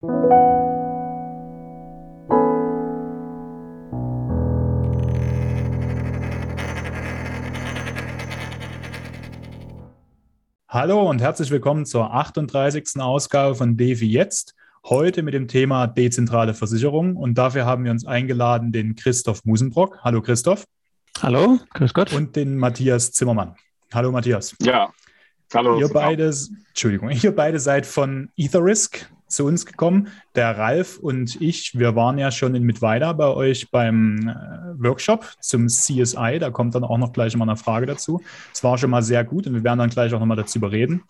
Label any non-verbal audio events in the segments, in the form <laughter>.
Hallo und herzlich willkommen zur 38. Ausgabe von DeFi Jetzt. Heute mit dem Thema dezentrale Versicherung. Und dafür haben wir uns eingeladen den Christoph Musenbrock. Hallo Christoph. Hallo, grüß Gott. Und den Matthias Zimmermann. Hallo Matthias. Ja, hallo. Ihr beide, Entschuldigung, <laughs> ihr beide seid von Etherisk zu uns gekommen. Der Ralf und ich, wir waren ja schon in Mittweida bei euch beim äh, Workshop zum CSI. Da kommt dann auch noch gleich mal eine Frage dazu. Es war schon mal sehr gut und wir werden dann gleich auch nochmal dazu überreden.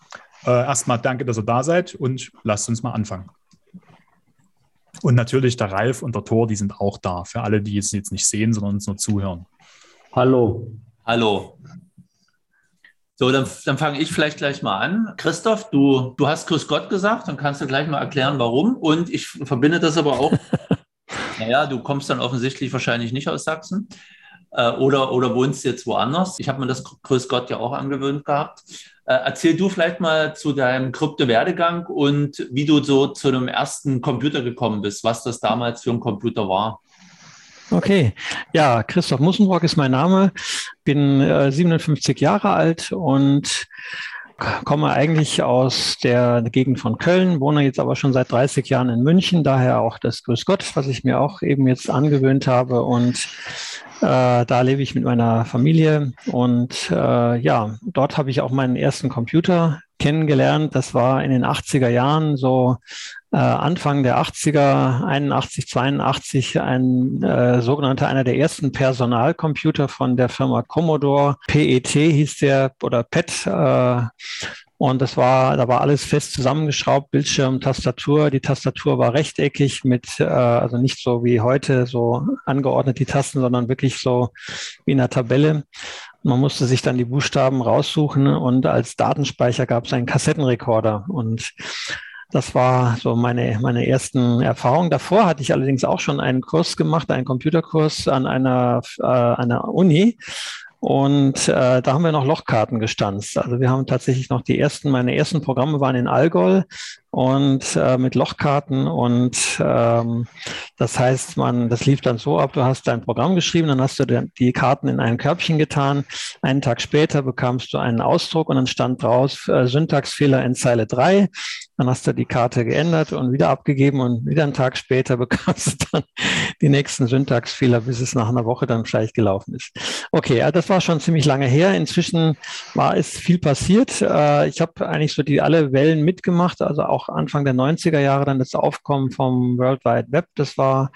Äh, erstmal danke, dass ihr da seid und lasst uns mal anfangen. Und natürlich der Ralf und der Thor, die sind auch da. Für alle, die es jetzt nicht sehen, sondern uns nur zuhören. Hallo. Hallo. So, dann, dann fange ich vielleicht gleich mal an. Christoph, du, du hast Grüß Gott gesagt, dann kannst du gleich mal erklären, warum. Und ich verbinde das aber auch. <laughs> naja, du kommst dann offensichtlich wahrscheinlich nicht aus Sachsen äh, oder, oder wohnst jetzt woanders. Ich habe mir das Grüß Gott ja auch angewöhnt gehabt. Äh, erzähl du vielleicht mal zu deinem Krypto-Werdegang und wie du so zu einem ersten Computer gekommen bist, was das damals für ein Computer war. Okay, ja, Christoph Mussenbrock ist mein Name, bin äh, 57 Jahre alt und komme eigentlich aus der Gegend von Köln, wohne jetzt aber schon seit 30 Jahren in München, daher auch das Grüß Gott, was ich mir auch eben jetzt angewöhnt habe. Und äh, da lebe ich mit meiner Familie und äh, ja, dort habe ich auch meinen ersten Computer kennengelernt. Das war in den 80er Jahren, so Anfang der 80er, 81, 82, ein äh, sogenannter, einer der ersten Personalcomputer von der Firma Commodore. PET hieß der oder PET. Äh, und das war, da war alles fest zusammengeschraubt, Bildschirm, Tastatur. Die Tastatur war rechteckig mit, äh, also nicht so wie heute so angeordnet die Tasten, sondern wirklich so wie in einer Tabelle. Man musste sich dann die Buchstaben raussuchen und als Datenspeicher gab es einen Kassettenrekorder. Und das war so meine, meine ersten Erfahrungen. Davor hatte ich allerdings auch schon einen Kurs gemacht, einen Computerkurs an einer, äh, einer Uni. Und äh, da haben wir noch Lochkarten gestanzt. Also wir haben tatsächlich noch die ersten, meine ersten Programme waren in Allgäu und äh, mit Lochkarten und ähm, das heißt, man, das lief dann so ab, du hast dein Programm geschrieben, dann hast du die Karten in ein Körbchen getan, einen Tag später bekamst du einen Ausdruck und dann stand draus äh, Syntaxfehler in Zeile 3, dann hast du die Karte geändert und wieder abgegeben und wieder einen Tag später <laughs> bekamst du dann die nächsten Syntaxfehler, bis es nach einer Woche dann vielleicht gelaufen ist. Okay, ja, das war schon ziemlich lange her. Inzwischen war es viel passiert. Äh, ich habe eigentlich so die alle Wellen mitgemacht, also auch Anfang der 90er Jahre dann das Aufkommen vom World Wide Web. Das war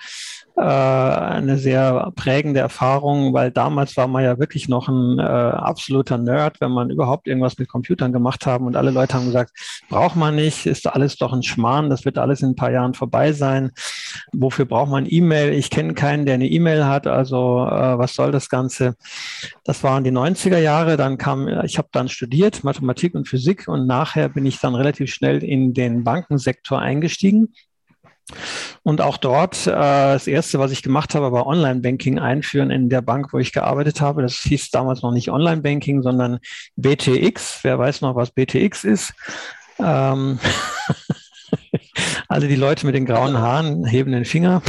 eine sehr prägende Erfahrung, weil damals war man ja wirklich noch ein äh, absoluter Nerd, wenn man überhaupt irgendwas mit Computern gemacht haben und alle Leute haben gesagt, braucht man nicht, ist alles doch ein Schmarrn, das wird alles in ein paar Jahren vorbei sein. Wofür braucht man E-Mail? Ich kenne keinen, der eine E-Mail hat, also äh, was soll das Ganze? Das waren die 90er Jahre, dann kam, ich habe dann studiert, Mathematik und Physik und nachher bin ich dann relativ schnell in den Bankensektor eingestiegen und auch dort, äh, das erste, was ich gemacht habe, war Online-Banking einführen in der Bank, wo ich gearbeitet habe. Das hieß damals noch nicht Online-Banking, sondern BTX. Wer weiß noch, was BTX ist? Ähm <laughs> Alle die Leute mit den grauen Haaren heben den Finger.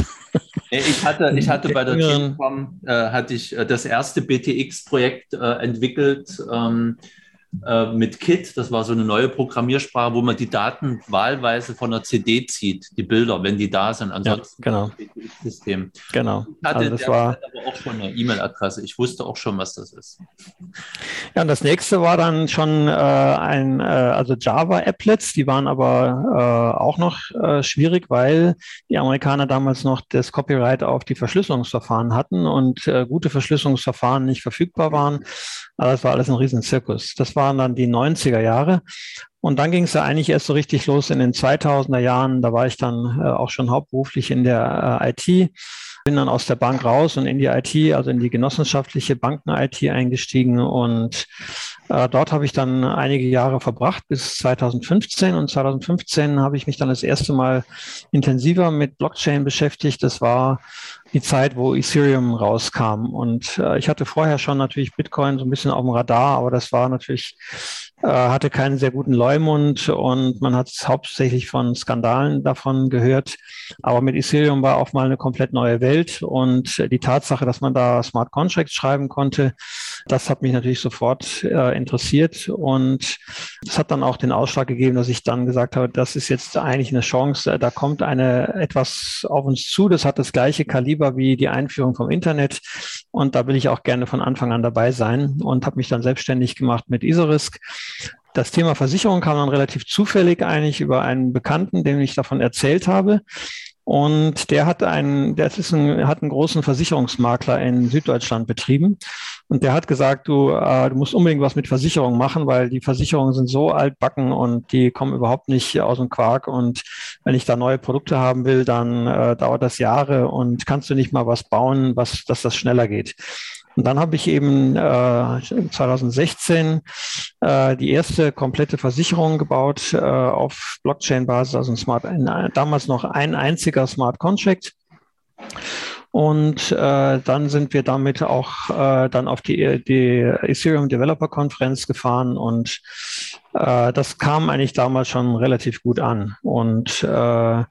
Ich hatte, ich hatte bei der Telekom äh, hatte ich äh, das erste BTX-Projekt äh, entwickelt. Ähm, äh, mit Kit. Das war so eine neue Programmiersprache, wo man die Daten wahlweise von der CD zieht, die Bilder, wenn die da sind. Ansonsten ja, genau. System. Genau. Ich hatte also das war aber auch schon eine E-Mail-Adresse. Ich wusste auch schon, was das ist. Ja, und das nächste war dann schon äh, ein, äh, also Java-Applets, die waren aber äh, auch noch äh, schwierig, weil die Amerikaner damals noch das Copyright auf die Verschlüsselungsverfahren hatten und gute Verschlüsselungsverfahren nicht verfügbar waren. Aber das war alles ein Riesenzirkus. Das waren dann die 90er Jahre. Und dann ging es ja eigentlich erst so richtig los in den 2000er Jahren. Da war ich dann äh, auch schon hauptberuflich in der äh, IT, bin dann aus der Bank raus und in die IT, also in die genossenschaftliche Banken-IT eingestiegen. Und äh, dort habe ich dann einige Jahre verbracht bis 2015. Und 2015 habe ich mich dann das erste Mal intensiver mit Blockchain beschäftigt. Das war die Zeit, wo Ethereum rauskam. Und äh, ich hatte vorher schon natürlich Bitcoin so ein bisschen auf dem Radar, aber das war natürlich äh, hatte keinen sehr guten Leumund und man hat hauptsächlich von Skandalen davon gehört. Aber mit Ethereum war auch mal eine komplett neue Welt und die Tatsache, dass man da Smart Contracts schreiben konnte, das hat mich natürlich sofort äh, interessiert. Und es hat dann auch den Ausschlag gegeben, dass ich dann gesagt habe, das ist jetzt eigentlich eine Chance, da kommt eine etwas auf uns zu, das hat das gleiche Kaliber wie die Einführung vom Internet. Und da will ich auch gerne von Anfang an dabei sein und habe mich dann selbstständig gemacht mit Isorisk. Das Thema Versicherung kam dann relativ zufällig eigentlich über einen Bekannten, dem ich davon erzählt habe. Und der hat einen, der ist ein, hat einen großen Versicherungsmakler in Süddeutschland betrieben. Und der hat gesagt, du, äh, du musst unbedingt was mit Versicherungen machen, weil die Versicherungen sind so altbacken und die kommen überhaupt nicht aus dem Quark. Und wenn ich da neue Produkte haben will, dann äh, dauert das Jahre und kannst du nicht mal was bauen, was, dass das schneller geht. Und dann habe ich eben äh, 2016 äh, die erste komplette Versicherung gebaut äh, auf Blockchain-Basis, also ein Smart, ein, damals noch ein einziger Smart Contract. Und äh, dann sind wir damit auch äh, dann auf die, die Ethereum Developer Konferenz gefahren und äh, das kam eigentlich damals schon relativ gut an. Und äh,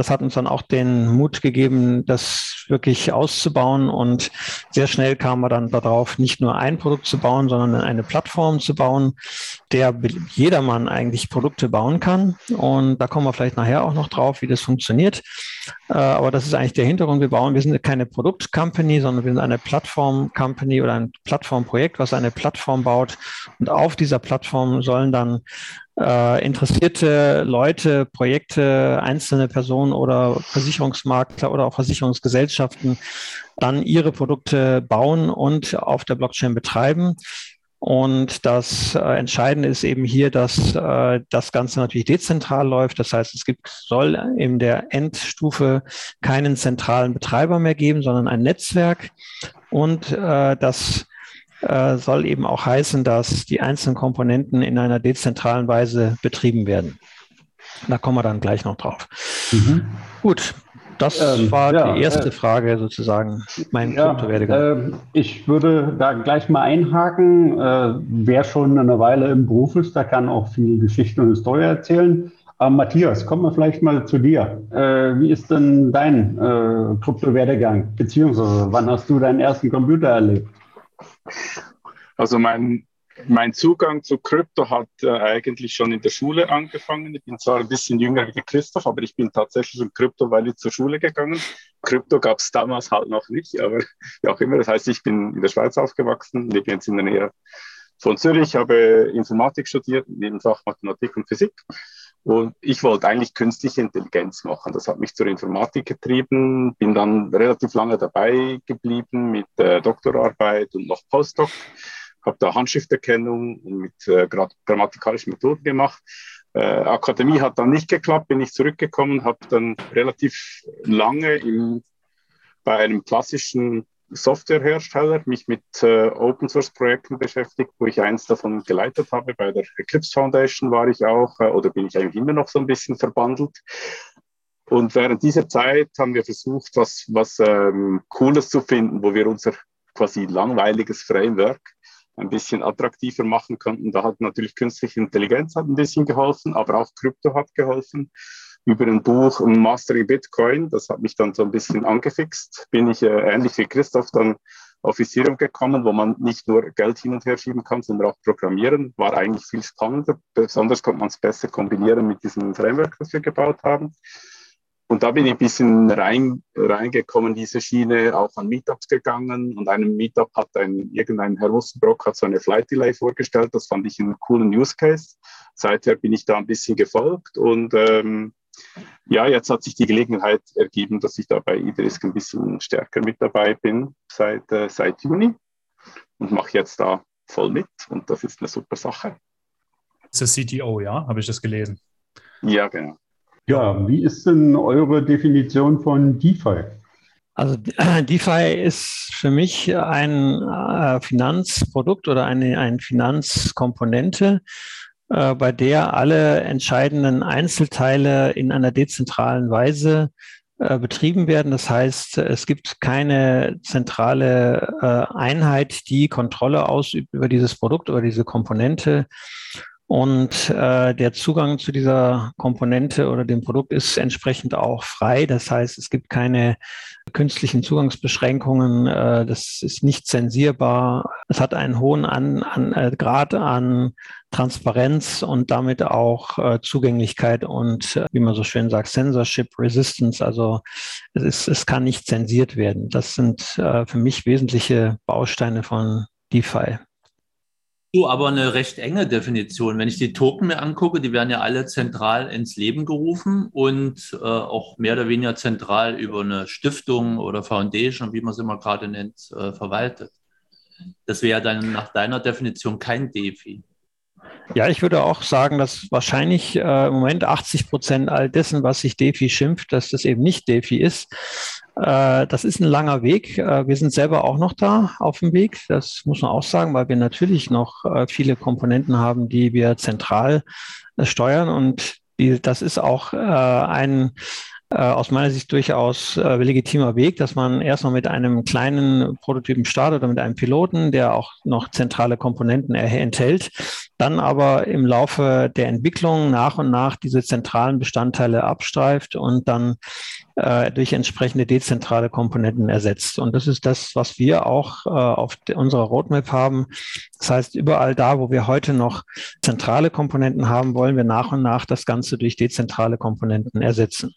das hat uns dann auch den Mut gegeben, das wirklich auszubauen. Und sehr schnell kam man dann darauf, nicht nur ein Produkt zu bauen, sondern eine Plattform zu bauen, der jedermann eigentlich Produkte bauen kann. Und da kommen wir vielleicht nachher auch noch drauf, wie das funktioniert. Äh, aber das ist eigentlich der Hintergrund. Wir bauen, wir sind keine Produkt-Company, sondern wir sind eine Plattform-Company oder ein Plattformprojekt, was eine Plattform baut. Und auf dieser Plattform sollen dann äh, interessierte Leute, Projekte, einzelne Personen oder Versicherungsmakler oder auch Versicherungsgesellschaften dann ihre Produkte bauen und auf der Blockchain betreiben. Und das äh, Entscheidende ist eben hier, dass äh, das Ganze natürlich dezentral läuft. Das heißt, es gibt, soll in der Endstufe keinen zentralen Betreiber mehr geben, sondern ein Netzwerk. Und äh, das äh, soll eben auch heißen, dass die einzelnen Komponenten in einer dezentralen Weise betrieben werden. Da kommen wir dann gleich noch drauf. Mhm. Gut, das ähm, war ja, die erste äh, Frage sozusagen, mein ja, Kryptowerdegang. Äh, ich würde da gleich mal einhaken. Äh, wer schon eine Weile im Beruf ist, der kann auch viel Geschichte und Historie erzählen. Aber Matthias, kommen wir vielleicht mal zu dir. Äh, wie ist denn dein äh, Kryptowerdegang? Beziehungsweise wann hast du deinen ersten Computer erlebt? Also mein, mein Zugang zu Krypto hat äh, eigentlich schon in der Schule angefangen. Ich bin zwar ein bisschen jünger wie Christoph, aber ich bin tatsächlich in Krypto, ich zur Schule gegangen. Krypto gab es damals halt noch nicht, aber wie auch immer. Das heißt, ich bin in der Schweiz aufgewachsen, lebe jetzt in der Nähe von Zürich, habe Informatik studiert, nebenfach Mathematik und Physik. Und ich wollte eigentlich künstliche Intelligenz machen. Das hat mich zur Informatik getrieben, bin dann relativ lange dabei geblieben mit äh, Doktorarbeit und noch Postdoc, habe da Handschrifterkennung und mit äh, grammatikalischen Methoden gemacht. Äh, Akademie hat dann nicht geklappt, bin ich zurückgekommen, habe dann relativ lange im, bei einem klassischen Softwarehersteller, mich mit äh, Open Source Projekten beschäftigt, wo ich eins davon geleitet habe. Bei der Eclipse Foundation war ich auch, äh, oder bin ich eigentlich immer noch so ein bisschen verbandelt. Und während dieser Zeit haben wir versucht, was, was ähm, Cooles zu finden, wo wir unser quasi langweiliges Framework ein bisschen attraktiver machen konnten. Da hat natürlich künstliche Intelligenz hat ein bisschen geholfen, aber auch Krypto hat geholfen über ein Buch Mastering Bitcoin. Das hat mich dann so ein bisschen angefixt. Bin ich äh, ähnlich wie Christoph dann auf Ethereum gekommen, wo man nicht nur Geld hin und her schieben kann, sondern auch programmieren. War eigentlich viel spannender. Besonders konnte man es besser kombinieren mit diesem Framework, das wir gebaut haben. Und da bin ich ein bisschen rein, reingekommen, diese Schiene, auch an Meetups gegangen. Und einem Meetup hat ein, irgendein Herr Wussenbrock hat so eine Flight Delay vorgestellt. Das fand ich einen coolen Use Case. Seither bin ich da ein bisschen gefolgt und ähm, ja, jetzt hat sich die Gelegenheit ergeben, dass ich da bei Idrisk ein bisschen stärker mit dabei bin seit, äh, seit Juni und mache jetzt da voll mit und das ist eine super Sache. Das ist der CTO, ja? Habe ich das gelesen? Ja, genau. Ja, wie ist denn eure Definition von DeFi? Also DeFi ist für mich ein äh, Finanzprodukt oder eine, eine Finanzkomponente, äh, bei der alle entscheidenden Einzelteile in einer dezentralen Weise äh, betrieben werden. Das heißt, es gibt keine zentrale äh, Einheit, die Kontrolle ausübt über dieses Produkt oder diese Komponente. Und äh, der Zugang zu dieser Komponente oder dem Produkt ist entsprechend auch frei. Das heißt, es gibt keine künstlichen Zugangsbeschränkungen. Äh, das ist nicht zensierbar. Es hat einen hohen an, an, äh, Grad an Transparenz und damit auch äh, Zugänglichkeit und, äh, wie man so schön sagt, Censorship Resistance. Also es, ist, es kann nicht zensiert werden. Das sind äh, für mich wesentliche Bausteine von DeFi. Du, aber eine recht enge Definition. Wenn ich die Token mir angucke, die werden ja alle zentral ins Leben gerufen und äh, auch mehr oder weniger zentral über eine Stiftung oder Foundation, wie man es immer gerade nennt, äh, verwaltet. Das wäre dann nach deiner Definition kein DeFi. Ja, ich würde auch sagen, dass wahrscheinlich äh, im Moment 80 Prozent all dessen, was sich DeFi schimpft, dass das eben nicht DeFi ist. Äh, das ist ein langer Weg. Äh, wir sind selber auch noch da auf dem Weg. Das muss man auch sagen, weil wir natürlich noch äh, viele Komponenten haben, die wir zentral steuern. Und das ist auch ein aus meiner Sicht durchaus legitimer Weg, dass man erstmal mit einem kleinen Prototypen startet oder mit einem Piloten, der auch noch zentrale Komponenten enthält, dann aber im Laufe der Entwicklung nach und nach diese zentralen Bestandteile abstreift und dann äh, durch entsprechende dezentrale Komponenten ersetzt. Und das ist das, was wir auch äh, auf unserer Roadmap haben. Das heißt, überall da, wo wir heute noch zentrale Komponenten haben, wollen wir nach und nach das Ganze durch dezentrale Komponenten ersetzen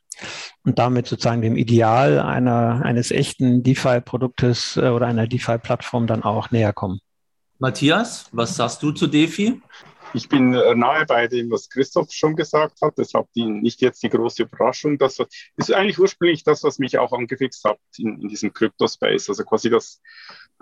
und damit sozusagen dem Ideal einer, eines echten DeFi-Produktes äh, oder einer DeFi-Plattform dann auch näher kommen. Matthias, was sagst du zu DeFi? Ich bin äh, nahe bei dem, was Christoph schon gesagt hat. Deshalb die, nicht jetzt die große Überraschung. Das ist eigentlich ursprünglich das, was mich auch angefixt hat in, in diesem Crypto-Space. Also quasi das,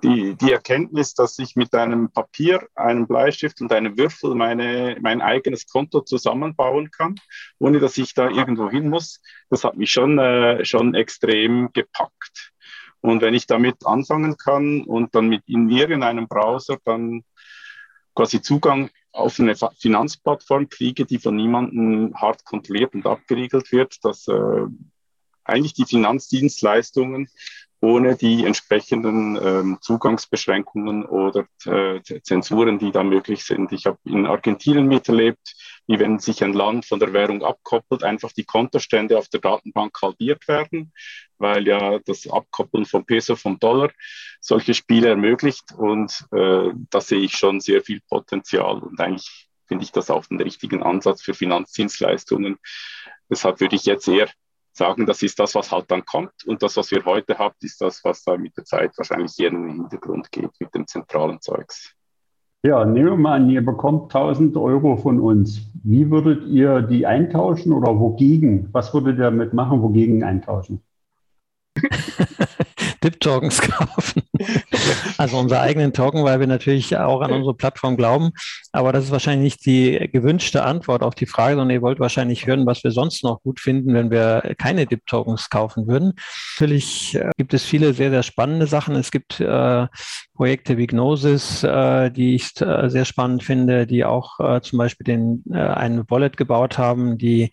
die, die Erkenntnis, dass ich mit einem Papier, einem Bleistift und einem Würfel meine, mein eigenes Konto zusammenbauen kann, ohne dass ich da irgendwo hin muss. Das hat mich schon, äh, schon extrem gepackt. Und wenn ich damit anfangen kann und dann mit in irgendeinem Browser dann quasi Zugang auf eine Finanzplattform kriege, die von niemandem hart kontrolliert und abgeriegelt wird, dass äh, eigentlich die Finanzdienstleistungen ohne die entsprechenden ähm, Zugangsbeschränkungen oder äh, Zensuren, die da möglich sind. Ich habe in Argentinien miterlebt, wie wenn sich ein Land von der Währung abkoppelt, einfach die Kontostände auf der Datenbank halbiert werden, weil ja das Abkoppeln vom Peso vom Dollar solche Spiele ermöglicht. Und äh, da sehe ich schon sehr viel Potenzial. Und eigentlich finde ich das auch den richtigen Ansatz für Finanzdienstleistungen. Deshalb würde ich jetzt eher sagen, das ist das, was halt dann kommt. Und das, was wir heute haben, ist das, was da mit der Zeit wahrscheinlich eher in den Hintergrund geht mit dem zentralen Zeugs. Ja, nehmen wir mal an, ihr bekommt 1000 Euro von uns. Wie würdet ihr die eintauschen oder wogegen? Was würdet ihr damit machen, wogegen eintauschen? <laughs> DIP-Tokens <laughs> kaufen. also unsere eigenen Token, weil wir natürlich auch an unsere Plattform glauben. Aber das ist wahrscheinlich nicht die gewünschte Antwort auf die Frage, sondern ihr wollt wahrscheinlich hören, was wir sonst noch gut finden, wenn wir keine DIP-Tokens kaufen würden. Natürlich äh, gibt es viele sehr, sehr spannende Sachen. Es gibt äh, Projekte wie Gnosis, äh, die ich äh, sehr spannend finde, die auch äh, zum Beispiel den, äh, einen Wallet gebaut haben, die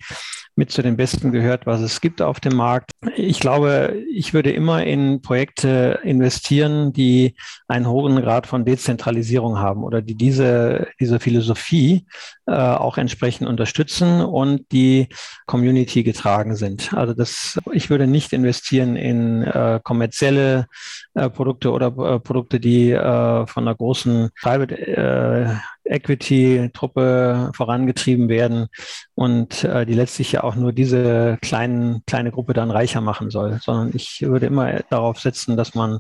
mit zu den besten gehört, was es gibt auf dem Markt. Ich glaube, ich würde immer in Projekte investieren, die einen hohen Grad von Dezentralisierung haben oder die diese, diese Philosophie äh, auch entsprechend unterstützen und die Community getragen sind. Also das, ich würde nicht investieren in äh, kommerzielle äh, Produkte oder äh, Produkte, die äh, von einer großen Private äh, Equity-Truppe vorangetrieben werden und die letztlich ja auch nur diese kleinen, kleine Gruppe dann reicher machen soll, sondern ich würde immer darauf setzen, dass man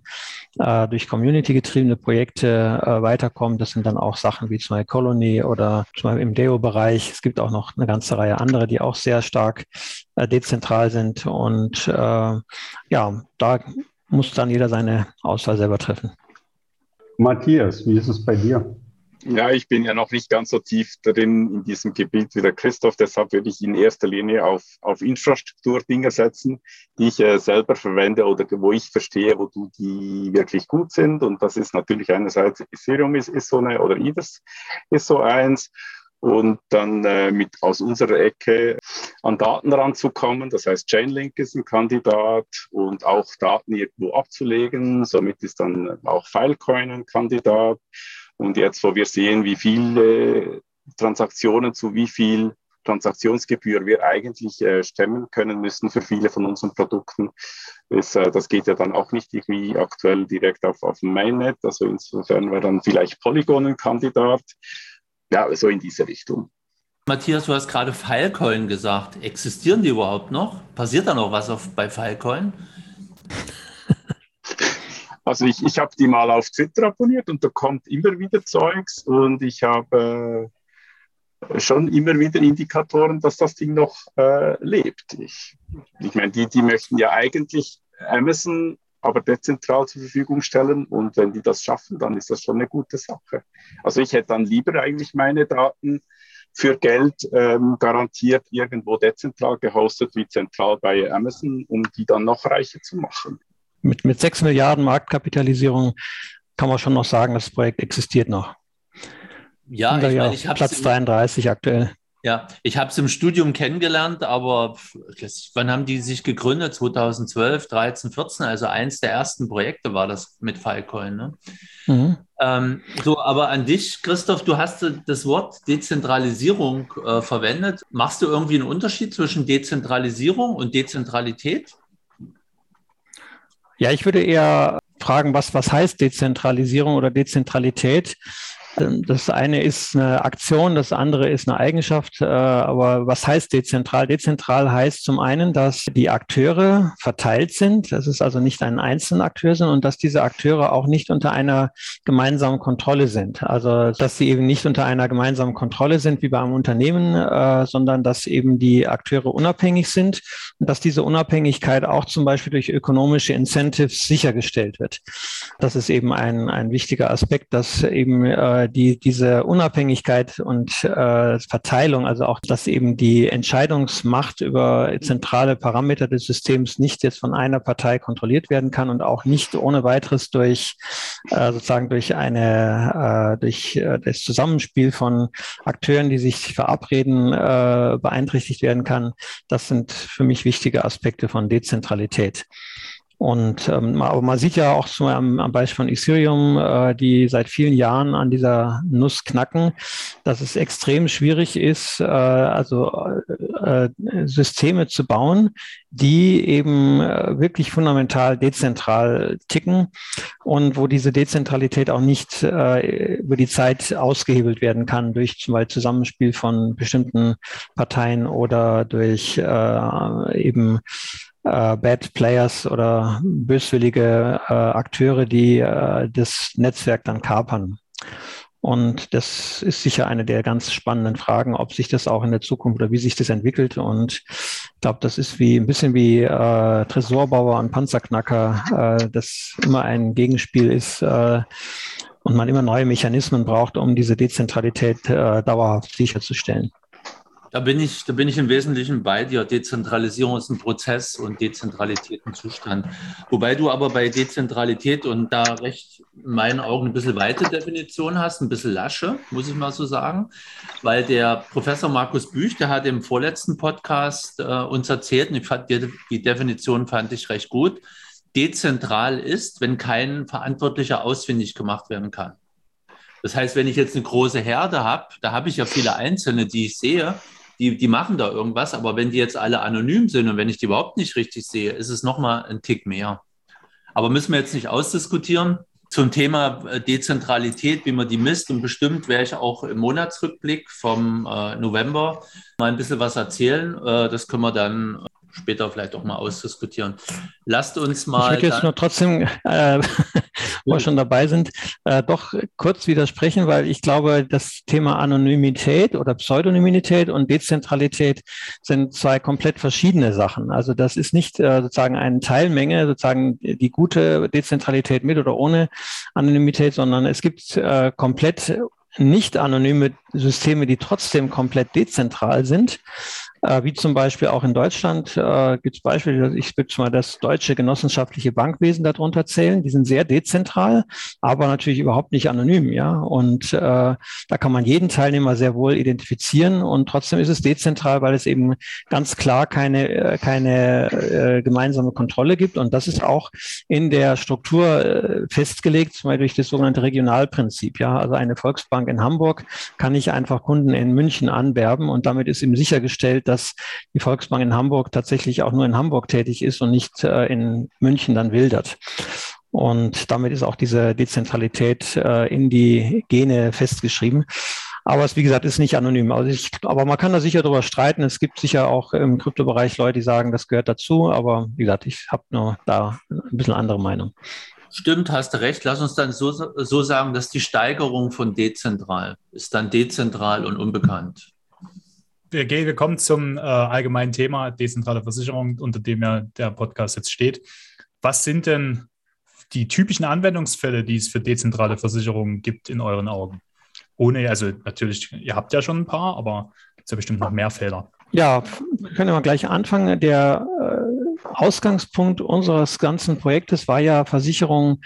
äh, durch Community-getriebene Projekte äh, weiterkommt. Das sind dann auch Sachen wie zum Beispiel Colony oder zum Beispiel im Deo-Bereich. Es gibt auch noch eine ganze Reihe andere, die auch sehr stark äh, dezentral sind und äh, ja, da muss dann jeder seine Auswahl selber treffen. Matthias, wie ist es bei dir? Ja, ich bin ja noch nicht ganz so tief drin in diesem Gebiet wie der Christoph. Deshalb würde ich in erster Linie auf, auf Infrastrukturdinge setzen, die ich äh, selber verwende oder wo ich verstehe, wo du die wirklich gut sind. Und das ist natürlich einerseits Ethereum ist, ist so eine oder IDES ist so eins. und dann äh, mit aus unserer Ecke an Daten ranzukommen. Das heißt, Chainlink ist ein Kandidat und auch Daten irgendwo abzulegen. Somit ist dann auch Filecoin ein Kandidat. Und jetzt, wo wir sehen, wie viele Transaktionen zu wie viel Transaktionsgebühr wir eigentlich äh, stemmen können müssen für viele von unseren Produkten. Ist, äh, das geht ja dann auch nicht irgendwie aktuell direkt auf, auf dem Mainnet. Also insofern wäre dann vielleicht Polygon ein Kandidat. Ja, so in diese Richtung. Matthias, du hast gerade Filecoin gesagt. Existieren die überhaupt noch? Passiert da noch was auf, bei Filecoin? Also ich, ich habe die mal auf Twitter abonniert und da kommt immer wieder Zeugs und ich habe äh, schon immer wieder Indikatoren, dass das Ding noch äh, lebt. Ich, ich meine, die, die möchten ja eigentlich Amazon aber dezentral zur Verfügung stellen und wenn die das schaffen, dann ist das schon eine gute Sache. Also ich hätte dann lieber eigentlich meine Daten für Geld ähm, garantiert irgendwo dezentral gehostet wie zentral bei Amazon, um die dann noch reicher zu machen mit, mit 6 Milliarden Marktkapitalisierung kann man schon noch sagen, das Projekt existiert noch. Ja, ich, meine, ich habe Platz 33 aktuell. Ja, ich habe es im Studium kennengelernt, aber wann haben die sich gegründet? 2012, 13, 14, also eins der ersten Projekte war das mit Filecoin. Ne? Mhm. Ähm, so, aber an dich, Christoph, du hast das Wort Dezentralisierung äh, verwendet. Machst du irgendwie einen Unterschied zwischen Dezentralisierung und Dezentralität? Ja, ich würde eher fragen, was, was heißt Dezentralisierung oder Dezentralität? Das eine ist eine Aktion, das andere ist eine Eigenschaft. Äh, aber was heißt dezentral? Dezentral heißt zum einen, dass die Akteure verteilt sind, dass es also nicht ein einzelner Akteur sind und dass diese Akteure auch nicht unter einer gemeinsamen Kontrolle sind. Also dass sie eben nicht unter einer gemeinsamen Kontrolle sind wie bei einem Unternehmen, äh, sondern dass eben die Akteure unabhängig sind und dass diese Unabhängigkeit auch zum Beispiel durch ökonomische Incentives sichergestellt wird. Das ist eben ein, ein wichtiger Aspekt, dass eben äh, die, diese Unabhängigkeit und äh, Verteilung, also auch, dass eben die Entscheidungsmacht über zentrale Parameter des Systems nicht jetzt von einer Partei kontrolliert werden kann und auch nicht ohne weiteres durch äh, sozusagen durch eine äh, durch äh, das Zusammenspiel von Akteuren, die sich verabreden, äh, beeinträchtigt werden kann. Das sind für mich wichtige Aspekte von Dezentralität. Und ähm, aber man sieht ja auch so am, am Beispiel von Ethereum, äh, die seit vielen Jahren an dieser Nuss knacken, dass es extrem schwierig ist, äh, also äh, äh Systeme zu bauen, die eben äh, wirklich fundamental dezentral ticken und wo diese Dezentralität auch nicht äh, über die Zeit ausgehebelt werden kann durch zum Beispiel Zusammenspiel von bestimmten Parteien oder durch äh, eben äh, Bad Players oder böswillige äh, Akteure, die äh, das Netzwerk dann kapern. Und das ist sicher eine der ganz spannenden Fragen, ob sich das auch in der Zukunft oder wie sich das entwickelt. Und ich glaube, das ist wie ein bisschen wie äh, Tresorbauer und Panzerknacker, äh, das immer ein Gegenspiel ist äh, und man immer neue Mechanismen braucht, um diese Dezentralität äh, dauerhaft sicherzustellen. Da bin ich, da bin ich im Wesentlichen bei dir. Dezentralisierung ist ein Prozess und Dezentralität ein Zustand. Wobei du aber bei Dezentralität und da recht in meinen Augen ein bisschen weite Definition hast, ein bisschen lasche, muss ich mal so sagen. Weil der Professor Markus Büch, der hat im vorletzten Podcast äh, uns erzählt, und ich fand die, die Definition fand ich recht gut. Dezentral ist, wenn kein Verantwortlicher ausfindig gemacht werden kann. Das heißt, wenn ich jetzt eine große Herde habe, da habe ich ja viele Einzelne, die ich sehe, die, die machen da irgendwas, aber wenn die jetzt alle anonym sind und wenn ich die überhaupt nicht richtig sehe, ist es nochmal ein Tick mehr. Aber müssen wir jetzt nicht ausdiskutieren. Zum Thema äh, Dezentralität, wie man die misst und bestimmt werde ich auch im Monatsrückblick vom äh, November mal ein bisschen was erzählen. Äh, das können wir dann später vielleicht auch mal ausdiskutieren. Lasst uns mal. Ich würde jetzt nur trotzdem, äh, <laughs> wo wir schon dabei sind, äh, doch kurz widersprechen, weil ich glaube, das Thema Anonymität oder Pseudonymität und Dezentralität sind zwei komplett verschiedene Sachen. Also das ist nicht äh, sozusagen eine Teilmenge, sozusagen die gute Dezentralität mit oder ohne Anonymität, sondern es gibt äh, komplett nicht anonyme Systeme, die trotzdem komplett dezentral sind. Äh, wie zum Beispiel auch in Deutschland äh, gibt es Beispiele, ich würde mal das deutsche genossenschaftliche Bankwesen darunter zählen. Die sind sehr dezentral, aber natürlich überhaupt nicht anonym, ja. Und äh, da kann man jeden Teilnehmer sehr wohl identifizieren und trotzdem ist es dezentral, weil es eben ganz klar keine, äh, keine äh, gemeinsame Kontrolle gibt. Und das ist auch in der Struktur äh, festgelegt, zum Beispiel durch das sogenannte Regionalprinzip. Ja, also eine Volksbank in Hamburg kann nicht einfach Kunden in München anwerben und damit ist eben sichergestellt, dass die Volksbank in Hamburg tatsächlich auch nur in Hamburg tätig ist und nicht äh, in München dann wildert. Und damit ist auch diese Dezentralität äh, in die Gene festgeschrieben. Aber es, wie gesagt, ist nicht anonym. Also ich, aber man kann da sicher darüber streiten. Es gibt sicher auch im Kryptobereich Leute, die sagen, das gehört dazu. Aber wie gesagt, ich habe nur da ein bisschen andere Meinung. Stimmt, hast du recht. Lass uns dann so, so sagen, dass die Steigerung von dezentral ist dann dezentral und unbekannt wir, gehen, wir kommen zum äh, allgemeinen Thema dezentrale Versicherung, unter dem ja der Podcast jetzt steht. Was sind denn die typischen Anwendungsfälle, die es für dezentrale Versicherungen gibt in euren Augen? Ohne, also natürlich, ihr habt ja schon ein paar, aber es gibt ja bestimmt noch mehr Fälle. Ja, wir können wir gleich anfangen. Der äh, Ausgangspunkt unseres ganzen Projektes war ja Versicherungen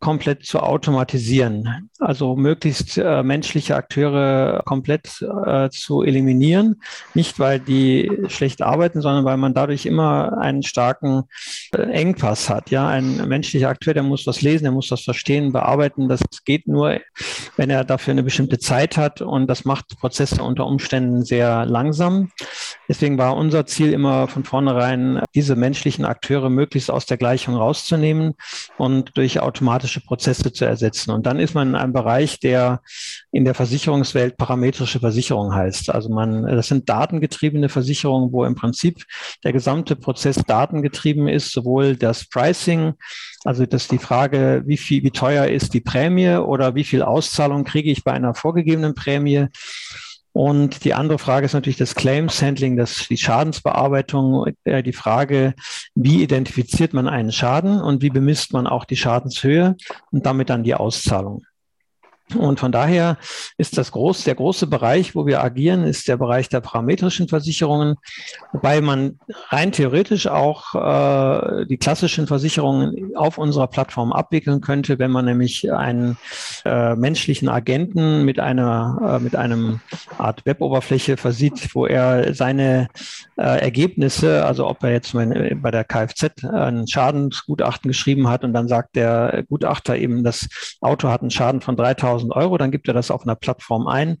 komplett zu automatisieren, also möglichst äh, menschliche Akteure komplett äh, zu eliminieren. Nicht, weil die schlecht arbeiten, sondern weil man dadurch immer einen starken äh, Engpass hat. Ja, ein menschlicher Akteur, der muss was lesen, der muss das verstehen, bearbeiten. Das geht nur, wenn er dafür eine bestimmte Zeit hat und das macht Prozesse unter Umständen sehr langsam. Deswegen war unser Ziel immer von vornherein, diese menschlichen Akteure möglichst aus der Gleichung rauszunehmen und durch automatische automatische Prozesse zu ersetzen. Und dann ist man in einem Bereich, der in der Versicherungswelt parametrische Versicherung heißt. Also man, das sind datengetriebene Versicherungen, wo im Prinzip der gesamte Prozess datengetrieben ist, sowohl das Pricing, also das die Frage, wie viel, wie teuer ist die Prämie oder wie viel Auszahlung kriege ich bei einer vorgegebenen Prämie und die andere Frage ist natürlich das Claims Handling, das, die Schadensbearbeitung, äh, die Frage, wie identifiziert man einen Schaden und wie bemisst man auch die Schadenshöhe und damit dann die Auszahlung. Und von daher ist das groß, der große Bereich, wo wir agieren, ist der Bereich der parametrischen Versicherungen, wobei man rein theoretisch auch äh, die klassischen Versicherungen auf unserer Plattform abwickeln könnte, wenn man nämlich einen äh, menschlichen Agenten mit einer äh, mit einem Art Weboberfläche versieht, wo er seine äh, Ergebnisse, also ob er jetzt bei der Kfz ein Schadensgutachten geschrieben hat und dann sagt der Gutachter eben, das Auto hat einen Schaden von 3000 1000 Euro, dann gibt er das auf einer Plattform ein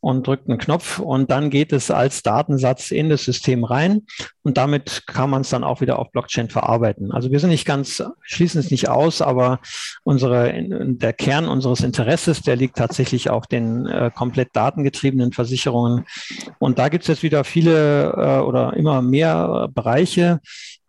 und drückt einen Knopf und dann geht es als Datensatz in das System rein und damit kann man es dann auch wieder auf Blockchain verarbeiten. Also wir sind nicht ganz, schließen es nicht aus, aber unsere, der Kern unseres Interesses, der liegt tatsächlich auf den äh, komplett datengetriebenen Versicherungen. Und da gibt es jetzt wieder viele äh, oder immer mehr Bereiche,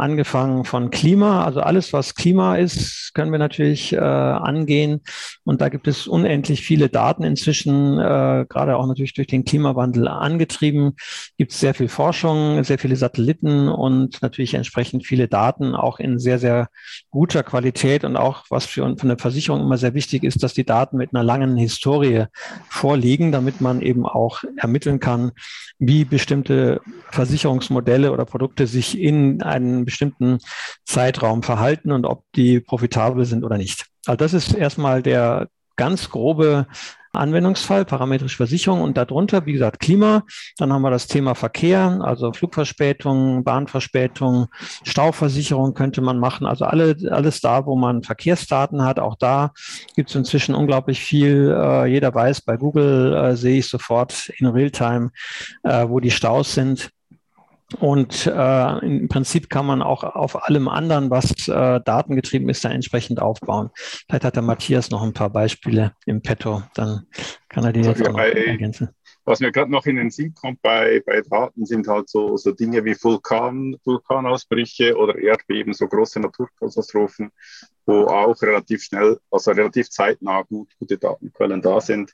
angefangen von Klima, also alles, was Klima ist, können wir natürlich äh, angehen. Und da gibt es unendlich viele Daten inzwischen, äh, gerade auch natürlich durch den Klimawandel angetrieben. Gibt es sehr viel Forschung, sehr viele Satelliten und natürlich entsprechend viele Daten, auch in sehr, sehr guter Qualität. Und auch, was für, für eine Versicherung immer sehr wichtig ist, dass die Daten mit einer langen Historie vorliegen, damit man eben auch ermitteln kann, wie bestimmte Versicherungsmodelle oder Produkte sich in einem bestimmten Zeitraum verhalten und ob die profitabel sind oder nicht. Also das ist erstmal der ganz grobe Anwendungsfall, parametrische Versicherung und darunter, wie gesagt, Klima. Dann haben wir das Thema Verkehr, also Flugverspätung, Bahnverspätung, Stauversicherung könnte man machen. Also alle, alles da, wo man Verkehrsdaten hat. Auch da gibt es inzwischen unglaublich viel. Äh, jeder weiß, bei Google äh, sehe ich sofort in Realtime, äh, wo die Staus sind. Und äh, im Prinzip kann man auch auf allem anderen, was äh, datengetrieben ist, dann entsprechend aufbauen. Vielleicht hat der Matthias noch ein paar Beispiele im Petto, dann kann er die jetzt auch noch ergänzen. Was mir gerade noch in den Sinn kommt bei, bei Daten sind halt so, so Dinge wie Vulkan, Vulkanausbrüche oder Erdbeben, so große Naturkatastrophen, wo auch relativ schnell, also relativ zeitnah gut, gute Datenquellen da sind.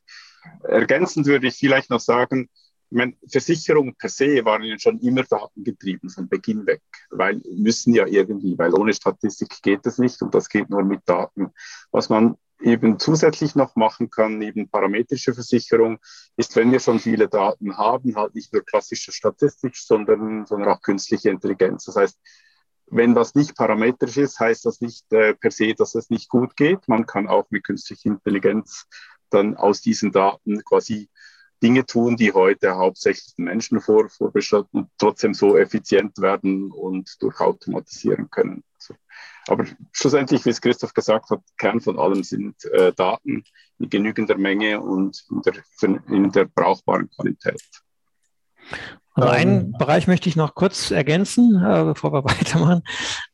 Ergänzend würde ich vielleicht noch sagen, meine, Versicherungen per se waren ja schon immer datengetrieben von Beginn weg, weil müssen ja irgendwie, weil ohne Statistik geht es nicht und das geht nur mit Daten. Was man eben zusätzlich noch machen kann, neben parametrische Versicherung, ist, wenn wir schon viele Daten haben, halt nicht nur klassische Statistik, sondern, sondern auch künstliche Intelligenz. Das heißt, wenn was nicht parametrisch ist, heißt das nicht äh, per se, dass es nicht gut geht. Man kann auch mit künstlicher Intelligenz dann aus diesen Daten quasi Dinge tun, die heute hauptsächlich den Menschen vor, vorbestimmt und trotzdem so effizient werden und durchautomatisieren können. Also, aber schlussendlich, wie es Christoph gesagt hat, Kern von allem sind äh, Daten in genügender Menge und in der, in der brauchbaren Qualität. Also einen ähm, Bereich möchte ich noch kurz ergänzen, äh, bevor wir <laughs> weitermachen.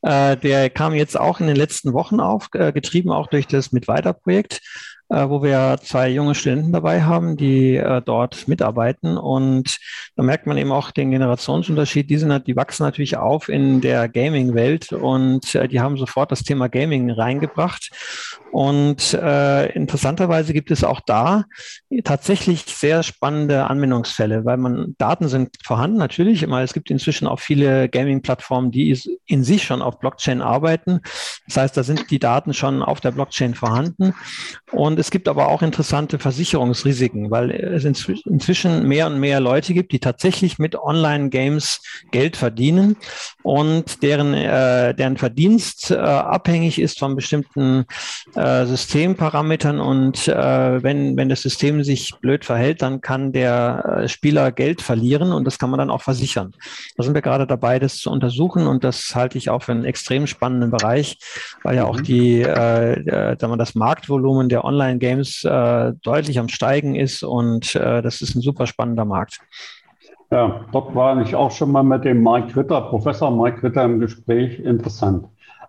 Äh, der kam jetzt auch in den letzten Wochen auf, äh, getrieben auch durch das Mitweiter-Projekt wo wir zwei junge Studenten dabei haben, die äh, dort mitarbeiten. Und da merkt man eben auch den Generationsunterschied. Die, sind, die wachsen natürlich auf in der Gaming-Welt und äh, die haben sofort das Thema Gaming reingebracht. Und äh, interessanterweise gibt es auch da tatsächlich sehr spannende Anwendungsfälle, weil man Daten sind vorhanden natürlich. Immer es gibt inzwischen auch viele Gaming-Plattformen, die in sich schon auf Blockchain arbeiten. Das heißt, da sind die Daten schon auf der Blockchain vorhanden. Und es gibt aber auch interessante Versicherungsrisiken, weil es inzwischen mehr und mehr Leute gibt, die tatsächlich mit Online-Games Geld verdienen und deren, äh, deren Verdienst äh, abhängig ist von bestimmten äh, Systemparametern. Und äh, wenn, wenn das System sich blöd verhält, dann kann der äh, Spieler Geld verlieren und das kann man dann auch versichern. Da sind wir gerade dabei, das zu untersuchen und das halte ich auch für einen extrem spannenden Bereich, weil ja auch mhm. die, äh, äh, sagen wir, das Marktvolumen der Online-Games äh, deutlich am Steigen ist und äh, das ist ein super spannender Markt. Ja, dort war ich auch schon mal mit dem Mike Ritter, Professor Mike Ritter im Gespräch. Interessant.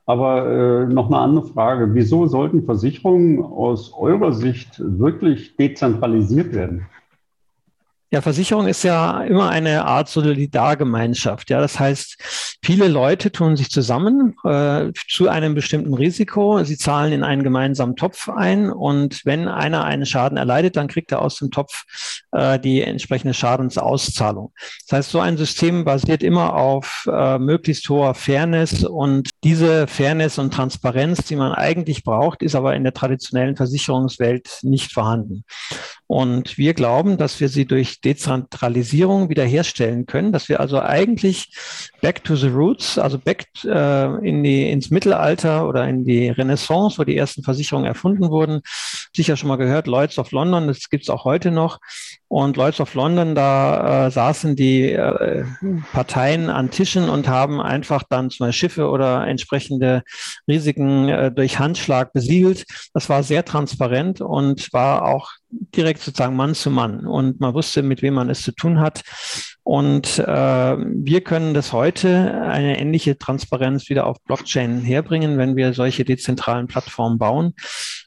Aber äh, noch eine andere Frage. Wieso sollten Versicherungen aus eurer Sicht wirklich dezentralisiert werden? Ja, Versicherung ist ja immer eine Art Solidargemeinschaft. Ja, das heißt, viele Leute tun sich zusammen äh, zu einem bestimmten Risiko. Sie zahlen in einen gemeinsamen Topf ein und wenn einer einen Schaden erleidet, dann kriegt er aus dem Topf äh, die entsprechende Schadensauszahlung. Das heißt, so ein System basiert immer auf äh, möglichst hoher Fairness und diese Fairness und Transparenz, die man eigentlich braucht, ist aber in der traditionellen Versicherungswelt nicht vorhanden. Und wir glauben, dass wir sie durch Dezentralisierung wiederherstellen können, dass wir also eigentlich back to the roots, also back äh, in die, ins Mittelalter oder in die Renaissance, wo die ersten Versicherungen erfunden wurden. Sicher schon mal gehört, Lloyds of London, das gibt's auch heute noch. Und Lloyds of London, da äh, saßen die äh, Parteien an Tischen und haben einfach dann Beispiel Schiffe oder entsprechende Risiken äh, durch Handschlag besiegelt. Das war sehr transparent und war auch direkt sozusagen Mann zu Mann. Und man wusste, mit wem man es zu tun hat. Und äh, wir können das heute eine ähnliche Transparenz wieder auf Blockchain herbringen, wenn wir solche dezentralen Plattformen bauen.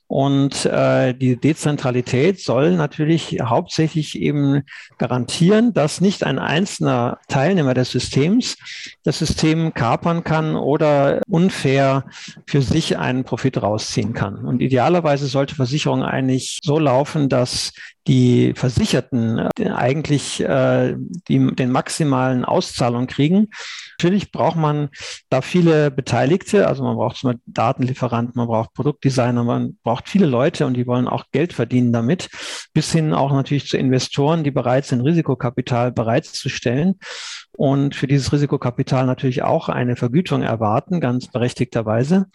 Und äh, die Dezentralität soll natürlich hauptsächlich eben garantieren, dass nicht ein einzelner Teilnehmer des Systems das System kapern kann oder unfair für sich einen Profit rausziehen kann. Und idealerweise sollte Versicherung eigentlich so laufen, dass die Versicherten äh, eigentlich äh, die, den maximalen Auszahlung kriegen. Natürlich braucht man da viele Beteiligte, also man braucht zum Beispiel Datenlieferanten, man braucht Produktdesigner, man braucht viele Leute und die wollen auch Geld verdienen damit, bis hin auch natürlich zu Investoren, die bereit sind, Risikokapital bereitzustellen und für dieses Risikokapital natürlich auch eine Vergütung erwarten, ganz berechtigterweise.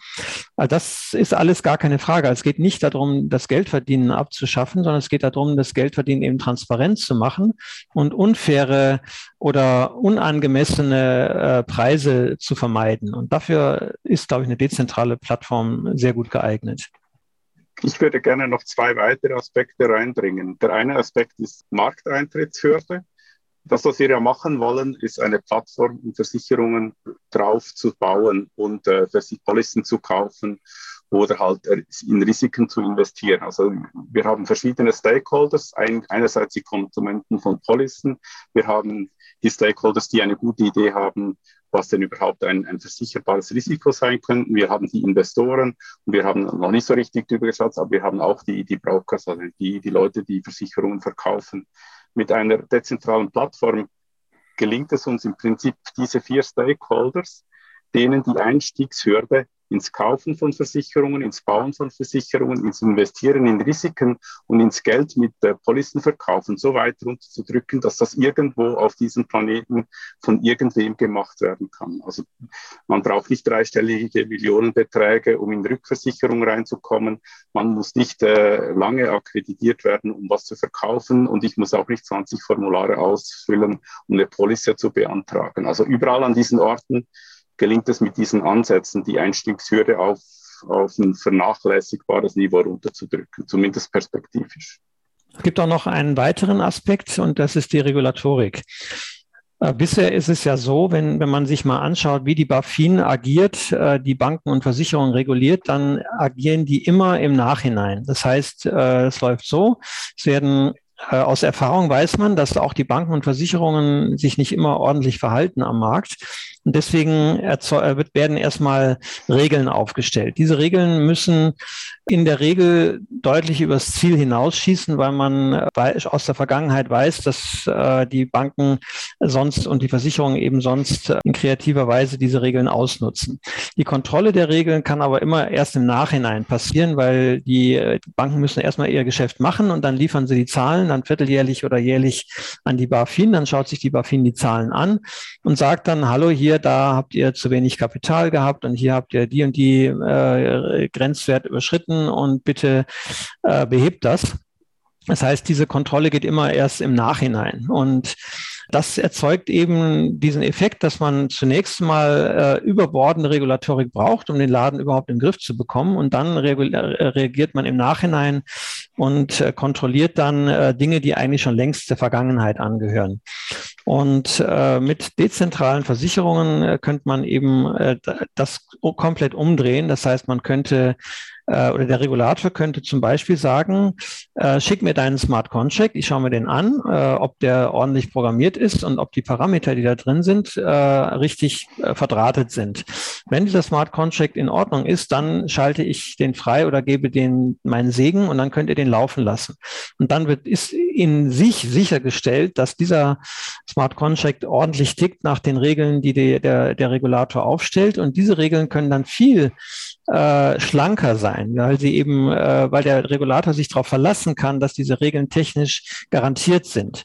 Also das ist alles gar keine Frage. Es geht nicht darum, das Geldverdienen abzuschaffen, sondern es geht darum, das Geldverdienen eben transparent zu machen und unfaire oder unangemessene äh, Preise zu vermeiden. Und dafür ist, glaube ich, eine dezentrale Plattform sehr gut geeignet. Ich würde gerne noch zwei weitere Aspekte reinbringen. Der eine Aspekt ist Markteintrittshürde das, was wir ja machen wollen, ist eine Plattform, um Versicherungen drauf zu bauen und äh, Policen zu kaufen oder halt äh, in Risiken zu investieren. Also wir haben verschiedene Stakeholders. Ein, einerseits die Konsumenten von Policen. Wir haben die Stakeholders, die eine gute Idee haben, was denn überhaupt ein, ein versicherbares Risiko sein könnte. Wir haben die Investoren und wir haben noch nicht so richtig drüber geschaut, aber wir haben auch die, die Brokers, also die, die Leute, die Versicherungen verkaufen mit einer dezentralen Plattform gelingt es uns im Prinzip, diese vier Stakeholders, denen die Einstiegshürde ins Kaufen von Versicherungen, ins Bauen von Versicherungen, ins Investieren in Risiken und ins Geld mit äh, Policenverkaufen so weit runterzudrücken, dass das irgendwo auf diesem Planeten von irgendwem gemacht werden kann. Also man braucht nicht dreistellige Millionenbeträge, um in Rückversicherung reinzukommen. Man muss nicht äh, lange akkreditiert werden, um was zu verkaufen und ich muss auch nicht 20 Formulare ausfüllen, um eine Police zu beantragen. Also überall an diesen Orten gelingt es mit diesen Ansätzen, die Einstiegshürde auf, auf ein vernachlässigbares Niveau runterzudrücken, zumindest perspektivisch. Es gibt auch noch einen weiteren Aspekt und das ist die Regulatorik. Äh, bisher ist es ja so, wenn, wenn man sich mal anschaut, wie die BaFin agiert, äh, die Banken und Versicherungen reguliert, dann agieren die immer im Nachhinein. Das heißt, äh, es läuft so, es werden aus Erfahrung weiß man, dass auch die Banken und Versicherungen sich nicht immer ordentlich verhalten am Markt. Und deswegen äh, werden erstmal Regeln aufgestellt. Diese Regeln müssen in der Regel deutlich übers Ziel hinausschießen, weil man äh, aus der Vergangenheit weiß, dass die Banken sonst und die Versicherungen eben sonst in kreativer Weise diese Regeln ausnutzen. Die Kontrolle der Regeln kann aber immer erst im Nachhinein passieren, weil die Banken müssen erstmal ihr Geschäft machen und dann liefern sie die Zahlen dann vierteljährlich oder jährlich an die BaFin. Dann schaut sich die BaFin die Zahlen an und sagt dann, hallo, hier, da habt ihr zu wenig Kapital gehabt und hier habt ihr die und die äh, Grenzwert überschritten und bitte äh, behebt das. Das heißt, diese Kontrolle geht immer erst im Nachhinein. Und das erzeugt eben diesen Effekt, dass man zunächst mal äh, überbordende Regulatorik braucht, um den Laden überhaupt im Griff zu bekommen. Und dann äh, reagiert man im Nachhinein und äh, kontrolliert dann äh, Dinge, die eigentlich schon längst der Vergangenheit angehören. Und äh, mit dezentralen Versicherungen äh, könnte man eben äh, das komplett umdrehen. Das heißt, man könnte äh, oder der Regulator könnte zum Beispiel sagen, äh, schick mir deinen Smart Contract, ich schaue mir den an, äh, ob der ordentlich programmiert ist und ob die Parameter, die da drin sind, äh, richtig äh, verdrahtet sind. Wenn dieser Smart Contract in Ordnung ist, dann schalte ich den frei oder gebe den meinen Segen und dann könnt ihr den laufen lassen. Und dann wird, ist in sich sichergestellt, dass dieser Smart Contract ordentlich tickt nach den Regeln, die die der, der Regulator aufstellt. Und diese Regeln können dann viel äh, schlanker sein, weil sie eben, äh, weil der Regulator sich darauf verlassen kann, dass diese Regeln technisch garantiert sind.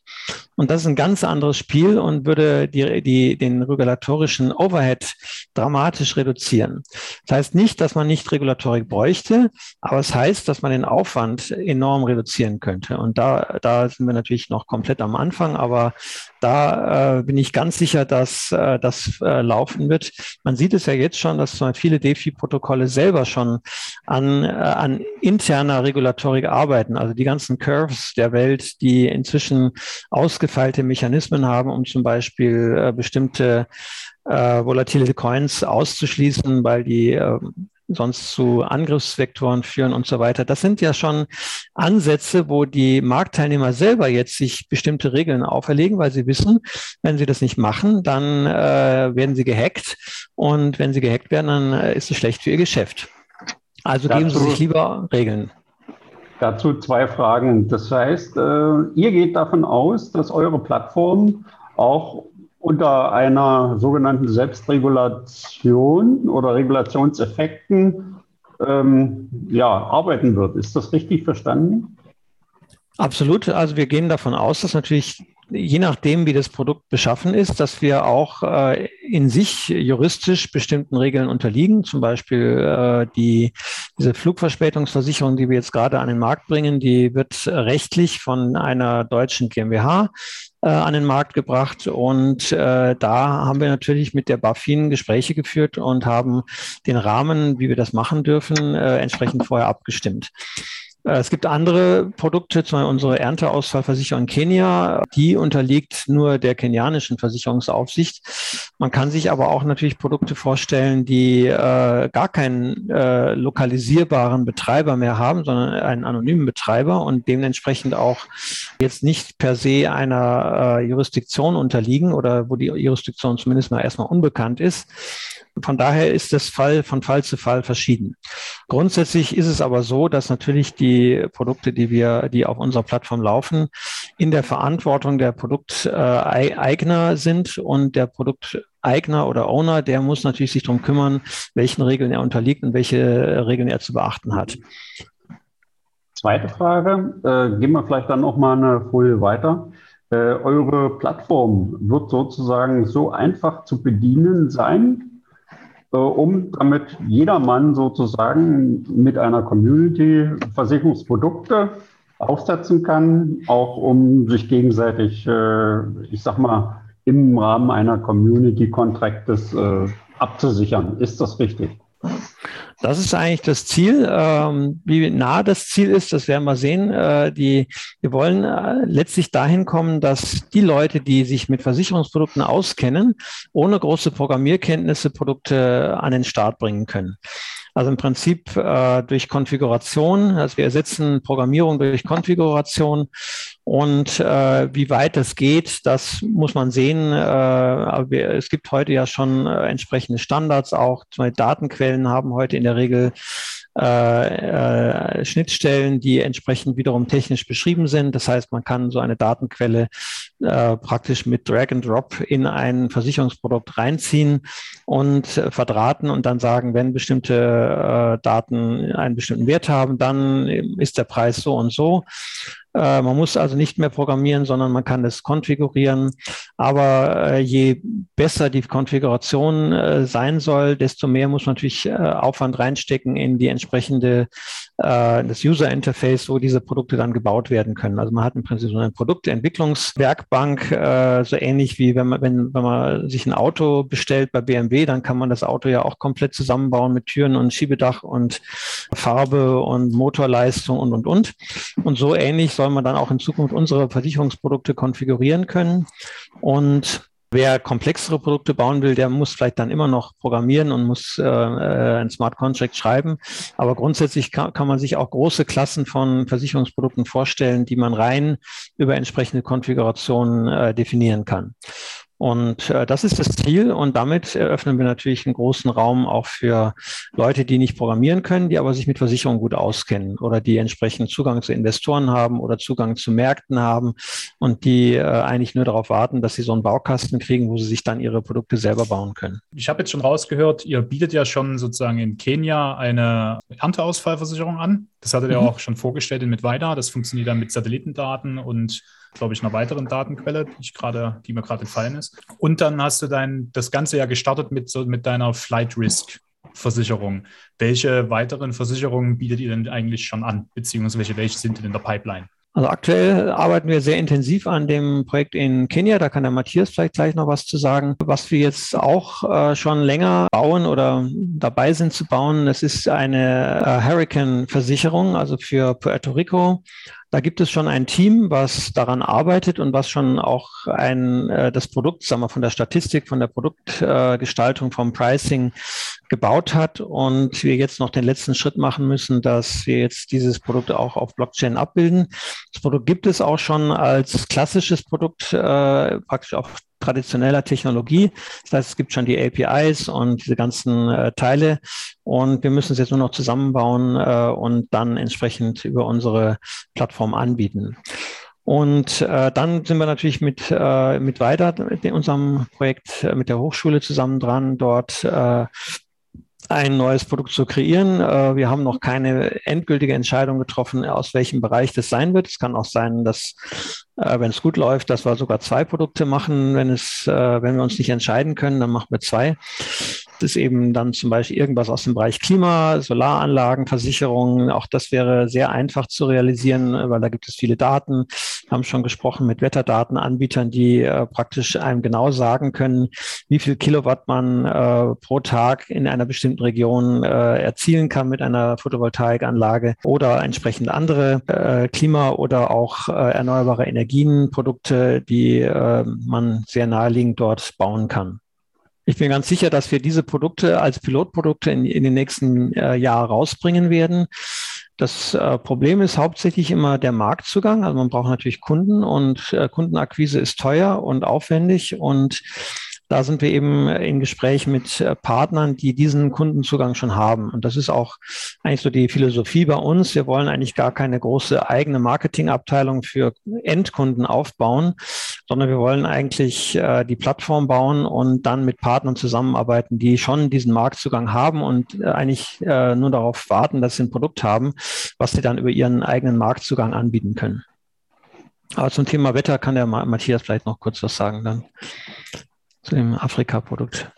Und das ist ein ganz anderes Spiel und würde die, die, den regulatorischen Overhead dramatisch reduzieren. Das heißt nicht, dass man nicht Regulatorik bräuchte, aber es heißt, dass man den Aufwand enorm reduzieren könnte. Und da, da sind wir natürlich noch komplett am Anfang, aber da äh, bin ich ganz sicher, dass äh, das äh, laufen wird. Man sieht es ja jetzt schon, dass viele DeFi-Protokolle selber schon an, äh, an interner Regulatorik arbeiten. Also die ganzen Curves der Welt, die inzwischen ausgefeilte Mechanismen haben, um zum Beispiel äh, bestimmte äh, volatile Coins auszuschließen, weil die äh, sonst zu Angriffsvektoren führen und so weiter. Das sind ja schon Ansätze, wo die Marktteilnehmer selber jetzt sich bestimmte Regeln auferlegen, weil sie wissen, wenn sie das nicht machen, dann äh, werden sie gehackt und wenn sie gehackt werden, dann äh, ist es schlecht für ihr Geschäft. Also dazu, geben Sie sich lieber Regeln. Dazu zwei Fragen. Das heißt, äh, ihr geht davon aus, dass eure Plattform auch unter einer sogenannten Selbstregulation oder Regulationseffekten ähm, ja, arbeiten wird. Ist das richtig verstanden? Absolut. Also wir gehen davon aus, dass natürlich je nachdem, wie das Produkt beschaffen ist, dass wir auch äh, in sich juristisch bestimmten Regeln unterliegen. Zum Beispiel äh, die, diese Flugverspätungsversicherung, die wir jetzt gerade an den Markt bringen, die wird rechtlich von einer deutschen GmbH äh, an den Markt gebracht. Und äh, da haben wir natürlich mit der BaFin Gespräche geführt und haben den Rahmen, wie wir das machen dürfen, äh, entsprechend vorher abgestimmt. Äh, es gibt andere Produkte, zum Beispiel unsere Ernteausfallversicherung in Kenia, die unterliegt nur der kenianischen Versicherungsaufsicht. Man kann sich aber auch natürlich Produkte vorstellen, die äh, gar keinen äh, lokalisierbaren Betreiber mehr haben, sondern einen anonymen Betreiber und dementsprechend auch jetzt nicht per se einer äh, Jurisdiktion unterliegen oder wo die Jurisdiktion zumindest mal erstmal unbekannt ist. Von daher ist das Fall von Fall zu Fall verschieden. Grundsätzlich ist es aber so, dass natürlich die Produkte, die wir, die auf unserer Plattform laufen, in der Verantwortung der Produkteigner sind und der Produkt Eigner oder Owner, der muss natürlich sich darum kümmern, welchen Regeln er unterliegt und welche Regeln er zu beachten hat. Zweite Frage, äh, gehen wir vielleicht dann noch mal eine Folie weiter. Äh, eure Plattform wird sozusagen so einfach zu bedienen sein, um damit jedermann sozusagen mit einer Community Versicherungsprodukte aufsetzen kann, auch um sich gegenseitig, äh, ich sag mal, im Rahmen einer Community Contractes äh, abzusichern. Ist das richtig? Das ist eigentlich das Ziel. Ähm, wie nah das Ziel ist, das werden wir sehen. Äh, die, wir wollen äh, letztlich dahin kommen, dass die Leute, die sich mit Versicherungsprodukten auskennen, ohne große Programmierkenntnisse Produkte an den Start bringen können. Also im Prinzip äh, durch Konfiguration, also wir ersetzen Programmierung durch Konfiguration und äh, wie weit das geht, das muss man sehen. Äh, wir, es gibt heute ja schon äh, entsprechende Standards auch. Datenquellen haben heute in der Regel äh, äh, Schnittstellen, die entsprechend wiederum technisch beschrieben sind. Das heißt, man kann so eine Datenquelle äh, praktisch mit Drag and Drop in ein Versicherungsprodukt reinziehen und äh, verdrahten und dann sagen, wenn bestimmte äh, Daten einen bestimmten Wert haben, dann ist der Preis so und so. Äh, man muss also nicht mehr programmieren, sondern man kann es konfigurieren. Aber äh, je besser die Konfiguration äh, sein soll, desto mehr muss man natürlich Aufwand reinstecken in die entsprechende das User Interface, wo diese Produkte dann gebaut werden können. Also man hat im Prinzip so eine Produktentwicklungswerkbank, so ähnlich wie wenn man, wenn, wenn man sich ein Auto bestellt bei BMW, dann kann man das Auto ja auch komplett zusammenbauen mit Türen und Schiebedach und Farbe und Motorleistung und und und. Und so ähnlich soll man dann auch in Zukunft unsere Versicherungsprodukte konfigurieren können. Und Wer komplexere Produkte bauen will, der muss vielleicht dann immer noch programmieren und muss äh, äh, ein Smart Contract schreiben. Aber grundsätzlich kann, kann man sich auch große Klassen von Versicherungsprodukten vorstellen, die man rein über entsprechende Konfigurationen äh, definieren kann. Und äh, das ist das Ziel. Und damit eröffnen wir natürlich einen großen Raum auch für Leute, die nicht programmieren können, die aber sich mit Versicherungen gut auskennen oder die entsprechend Zugang zu Investoren haben oder Zugang zu Märkten haben und die äh, eigentlich nur darauf warten, dass sie so einen Baukasten kriegen, wo sie sich dann ihre Produkte selber bauen können. Ich habe jetzt schon rausgehört, ihr bietet ja schon sozusagen in Kenia eine Ernteausfallversicherung an. Das hattet ihr mhm. auch schon vorgestellt in Mitweida. Das funktioniert dann mit Satellitendaten und glaube ich, einer weiteren Datenquelle, die, ich grade, die mir gerade entfallen ist. Und dann hast du dein, das Ganze ja gestartet mit, so, mit deiner Flight Risk. Versicherung. Welche weiteren Versicherungen bietet ihr denn eigentlich schon an, beziehungsweise welche sind denn in der Pipeline? Also aktuell arbeiten wir sehr intensiv an dem Projekt in Kenia. Da kann der Matthias vielleicht gleich noch was zu sagen. Was wir jetzt auch äh, schon länger bauen oder dabei sind zu bauen, das ist eine äh, Hurricane-Versicherung, also für Puerto Rico. Da gibt es schon ein Team, was daran arbeitet und was schon auch ein, äh, das Produkt, sagen wir, von der Statistik, von der Produktgestaltung, äh, vom Pricing gebaut hat und wir jetzt noch den letzten Schritt machen müssen, dass wir jetzt dieses Produkt auch auf Blockchain abbilden. Das Produkt gibt es auch schon als klassisches Produkt, äh, praktisch auf traditioneller Technologie. Das heißt, es gibt schon die APIs und diese ganzen äh, Teile und wir müssen es jetzt nur noch zusammenbauen äh, und dann entsprechend über unsere Plattform anbieten. Und äh, dann sind wir natürlich mit, äh, mit weiter mit unserem Projekt äh, mit der Hochschule zusammen dran, dort äh, ein neues Produkt zu kreieren. Äh, wir haben noch keine endgültige Entscheidung getroffen, aus welchem Bereich das sein wird. Es kann auch sein, dass, äh, wenn es gut läuft, dass wir sogar zwei Produkte machen. Wenn es, äh, wenn wir uns nicht entscheiden können, dann machen wir zwei ist eben dann zum Beispiel irgendwas aus dem Bereich Klima, Solaranlagen, Versicherungen. Auch das wäre sehr einfach zu realisieren, weil da gibt es viele Daten. Wir haben schon gesprochen mit Wetterdatenanbietern, die äh, praktisch einem genau sagen können, wie viel Kilowatt man äh, pro Tag in einer bestimmten Region äh, erzielen kann mit einer Photovoltaikanlage oder entsprechend andere äh, Klima- oder auch äh, erneuerbare Energienprodukte, die äh, man sehr naheliegend dort bauen kann. Ich bin ganz sicher, dass wir diese Produkte als Pilotprodukte in, in den nächsten äh, Jahren rausbringen werden. Das äh, Problem ist hauptsächlich immer der Marktzugang. Also man braucht natürlich Kunden und äh, Kundenakquise ist teuer und aufwendig und da sind wir eben in Gespräch mit äh, Partnern, die diesen Kundenzugang schon haben. Und das ist auch eigentlich so die Philosophie bei uns. Wir wollen eigentlich gar keine große eigene Marketingabteilung für Endkunden aufbauen, sondern wir wollen eigentlich äh, die Plattform bauen und dann mit Partnern zusammenarbeiten, die schon diesen Marktzugang haben und äh, eigentlich äh, nur darauf warten, dass sie ein Produkt haben, was sie dann über ihren eigenen Marktzugang anbieten können. Aber zum Thema Wetter kann der Matthias vielleicht noch kurz was sagen dann zu dem Afrika-Produkt.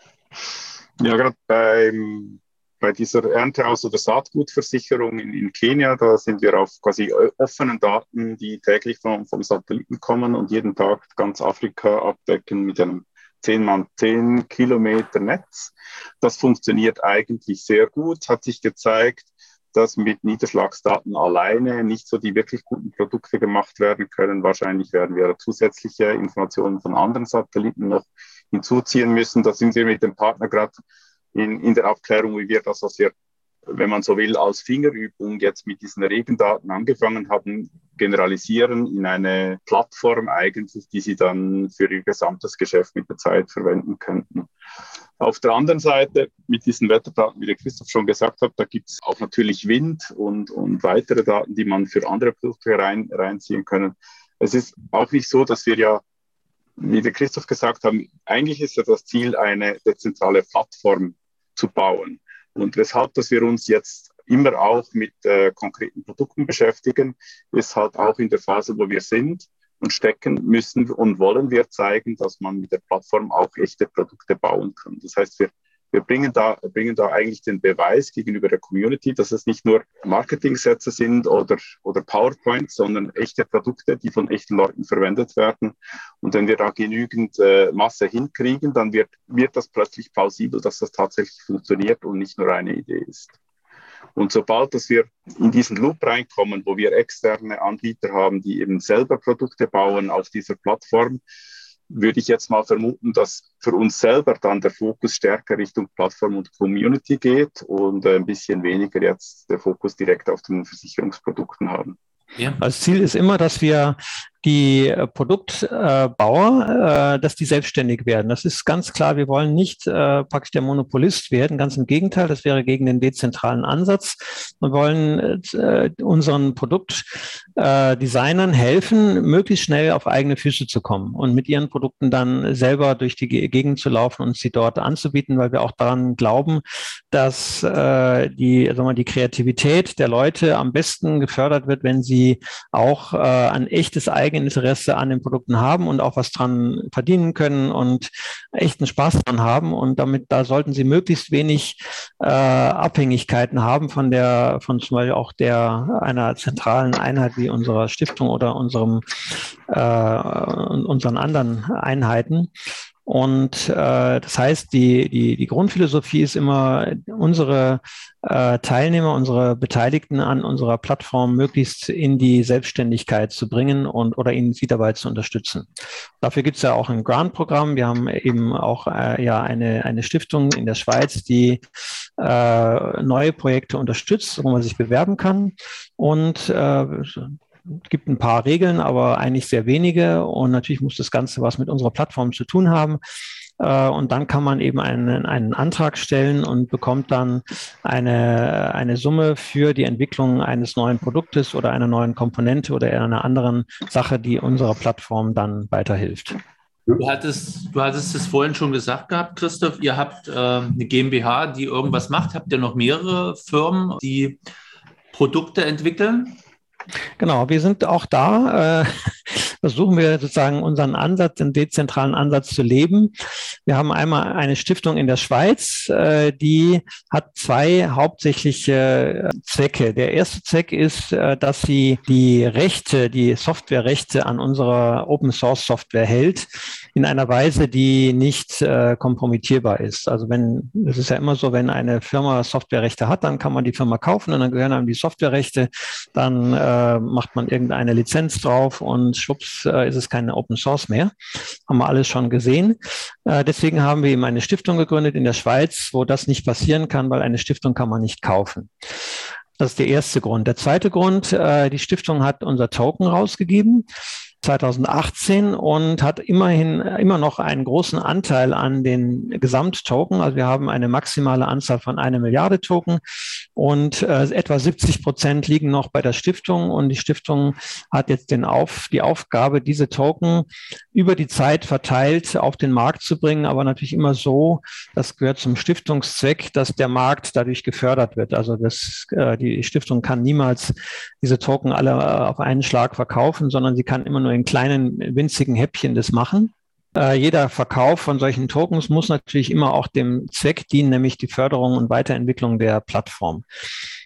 Ja, gerade beim bei dieser Erntehaus- oder Saatgutversicherung in, in, Kenia, da sind wir auf quasi offenen Daten, die täglich vom, vom Satelliten kommen und jeden Tag ganz Afrika abdecken mit einem 10 mal 10 Kilometer Netz. Das funktioniert eigentlich sehr gut, hat sich gezeigt, dass mit Niederschlagsdaten alleine nicht so die wirklich guten Produkte gemacht werden können. Wahrscheinlich werden wir zusätzliche Informationen von anderen Satelliten noch hinzuziehen müssen. Da sind wir mit dem Partner gerade in, in der Abklärung, wie wir das, was wir, wenn man so will, als Fingerübung jetzt mit diesen Regendaten angefangen haben, generalisieren in eine Plattform eigentlich, die sie dann für ihr gesamtes Geschäft mit der Zeit verwenden könnten. Auf der anderen Seite, mit diesen Wetterdaten, wie der Christoph schon gesagt hat, da gibt es auch natürlich Wind und, und weitere Daten, die man für andere Produkte rein, reinziehen können. Es ist auch nicht so, dass wir ja wie der Christoph gesagt hat, eigentlich ist ja das Ziel, eine dezentrale Plattform zu bauen. Und weshalb, dass wir uns jetzt immer auch mit äh, konkreten Produkten beschäftigen, ist halt auch in der Phase, wo wir sind und stecken müssen und wollen wir zeigen, dass man mit der Plattform auch echte Produkte bauen kann. Das heißt, wir wir bringen da, bringen da eigentlich den Beweis gegenüber der Community, dass es nicht nur Marketingsätze sind oder, oder PowerPoints, sondern echte Produkte, die von echten Leuten verwendet werden. Und wenn wir da genügend äh, Masse hinkriegen, dann wird, wird das plötzlich plausibel, dass das tatsächlich funktioniert und nicht nur eine Idee ist. Und sobald dass wir in diesen Loop reinkommen, wo wir externe Anbieter haben, die eben selber Produkte bauen auf dieser Plattform, würde ich jetzt mal vermuten, dass für uns selber dann der Fokus stärker Richtung Plattform und Community geht und ein bisschen weniger jetzt der Fokus direkt auf den Versicherungsprodukten haben. Ja. Das Ziel ist immer, dass wir die äh, Produktbauer, äh, dass die selbstständig werden. Das ist ganz klar. Wir wollen nicht äh, praktisch der Monopolist werden. Ganz im Gegenteil. Das wäre gegen den dezentralen Ansatz. Wir wollen unseren Produktdesignern helfen, möglichst schnell auf eigene Füße zu kommen und mit ihren Produkten dann selber durch die Gegend zu laufen und sie dort anzubieten, weil wir auch daran glauben, dass die, sagen wir, die Kreativität der Leute am besten gefördert wird, wenn sie auch ein echtes eigenes Eigeninteresse an den Produkten haben und auch was dran verdienen können und echten Spaß dran haben. Und damit, da sollten sie möglichst wenig äh, Abhängigkeiten haben von der, von zum Beispiel auch der einer zentralen Einheit wie unserer Stiftung oder unserem äh, unseren anderen Einheiten. Und äh, das heißt, die, die, die Grundphilosophie ist immer, unsere äh, Teilnehmer, unsere Beteiligten an unserer Plattform möglichst in die Selbstständigkeit zu bringen und oder ihnen sie dabei zu unterstützen. Dafür gibt es ja auch ein Grant-Programm. Wir haben eben auch äh, ja eine, eine Stiftung in der Schweiz, die äh, neue Projekte unterstützt, wo man sich bewerben kann. Und äh, gibt ein paar Regeln, aber eigentlich sehr wenige. Und natürlich muss das Ganze was mit unserer Plattform zu tun haben. Äh, und dann kann man eben einen, einen Antrag stellen und bekommt dann eine, eine Summe für die Entwicklung eines neuen Produktes oder einer neuen Komponente oder einer anderen Sache, die unserer Plattform dann weiterhilft. Du hattest, du hattest es vorhin schon gesagt gehabt, Christoph, ihr habt äh, eine GmbH, die irgendwas macht. Habt ihr noch mehrere Firmen, die Produkte entwickeln? Genau, wir sind auch da, äh, <laughs> versuchen wir sozusagen unseren Ansatz, den dezentralen Ansatz zu leben. Wir haben einmal eine Stiftung in der Schweiz, äh, die hat zwei hauptsächliche äh, Zwecke. Der erste Zweck ist, äh, dass sie die Rechte, die Softwarerechte an unserer Open Source Software hält, in einer Weise, die nicht äh, kompromittierbar ist. Also wenn, es ist ja immer so, wenn eine Firma Softwarerechte hat, dann kann man die Firma kaufen und dann gehören einem die Softwarerechte, dann äh, macht man irgendeine Lizenz drauf und schwupps äh, ist es keine Open Source mehr. Haben wir alles schon gesehen. Äh, deswegen haben wir eben eine Stiftung gegründet in der Schweiz, wo das nicht passieren kann, weil eine Stiftung kann man nicht kaufen. Das ist der erste Grund. Der zweite Grund, äh, die Stiftung hat unser Token rausgegeben. 2018 und hat immerhin immer noch einen großen Anteil an den Gesamttoken. Also wir haben eine maximale Anzahl von einer Milliarde Token und äh, etwa 70 Prozent liegen noch bei der Stiftung und die Stiftung hat jetzt den auf, die Aufgabe, diese Token über die Zeit verteilt auf den Markt zu bringen, aber natürlich immer so, das gehört zum Stiftungszweck, dass der Markt dadurch gefördert wird. Also das, äh, die Stiftung kann niemals diese Token alle auf einen Schlag verkaufen, sondern sie kann immer nur in kleinen, winzigen Häppchen das machen. Äh, jeder Verkauf von solchen Tokens muss natürlich immer auch dem Zweck dienen, nämlich die Förderung und Weiterentwicklung der Plattform.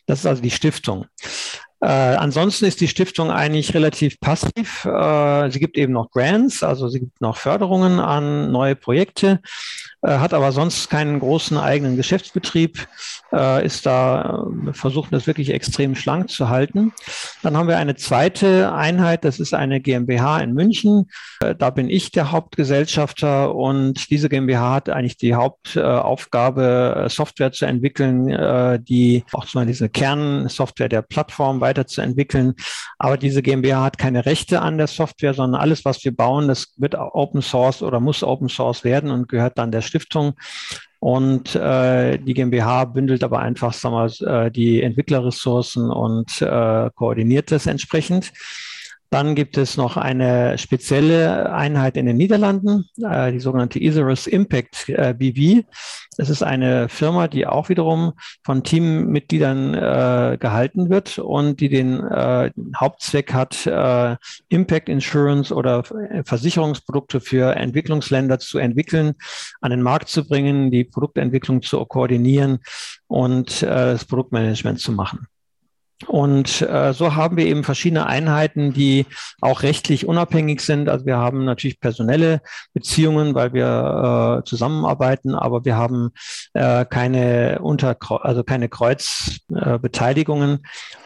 Das ist also die Stiftung. Äh, ansonsten ist die Stiftung eigentlich relativ passiv. Äh, sie gibt eben noch Grants, also sie gibt noch Förderungen an neue Projekte, äh, hat aber sonst keinen großen eigenen Geschäftsbetrieb, äh, ist da, äh, versucht das wirklich extrem schlank zu halten. Dann haben wir eine zweite Einheit, das ist eine GmbH in München. da bin ich der Hauptgesellschafter und diese GmbH hat eigentlich die Hauptaufgabe, Software zu entwickeln, die auch zum Beispiel diese Kernsoftware der Plattform weiterzuentwickeln. Aber diese GmbH hat keine Rechte an der Software, sondern alles, was wir bauen, das wird Open Source oder muss Open Source werden und gehört dann der Stiftung. Und äh, die GmbH bündelt aber einfach sagen wir, äh, die Entwicklerressourcen und äh, koordiniert das entsprechend. Dann gibt es noch eine spezielle Einheit in den Niederlanden, äh, die sogenannte Isurus Impact äh, BV. Das ist eine Firma, die auch wiederum von Teammitgliedern äh, gehalten wird und die den äh, Hauptzweck hat, äh, Impact Insurance oder Versicherungsprodukte für Entwicklungsländer zu entwickeln, an den Markt zu bringen, die Produktentwicklung zu koordinieren und äh, das Produktmanagement zu machen. Und äh, so haben wir eben verschiedene Einheiten, die auch rechtlich unabhängig sind. Also wir haben natürlich personelle Beziehungen, weil wir äh, zusammenarbeiten, aber wir haben äh, keine Unter also keine Kreuzbeteiligungen, äh,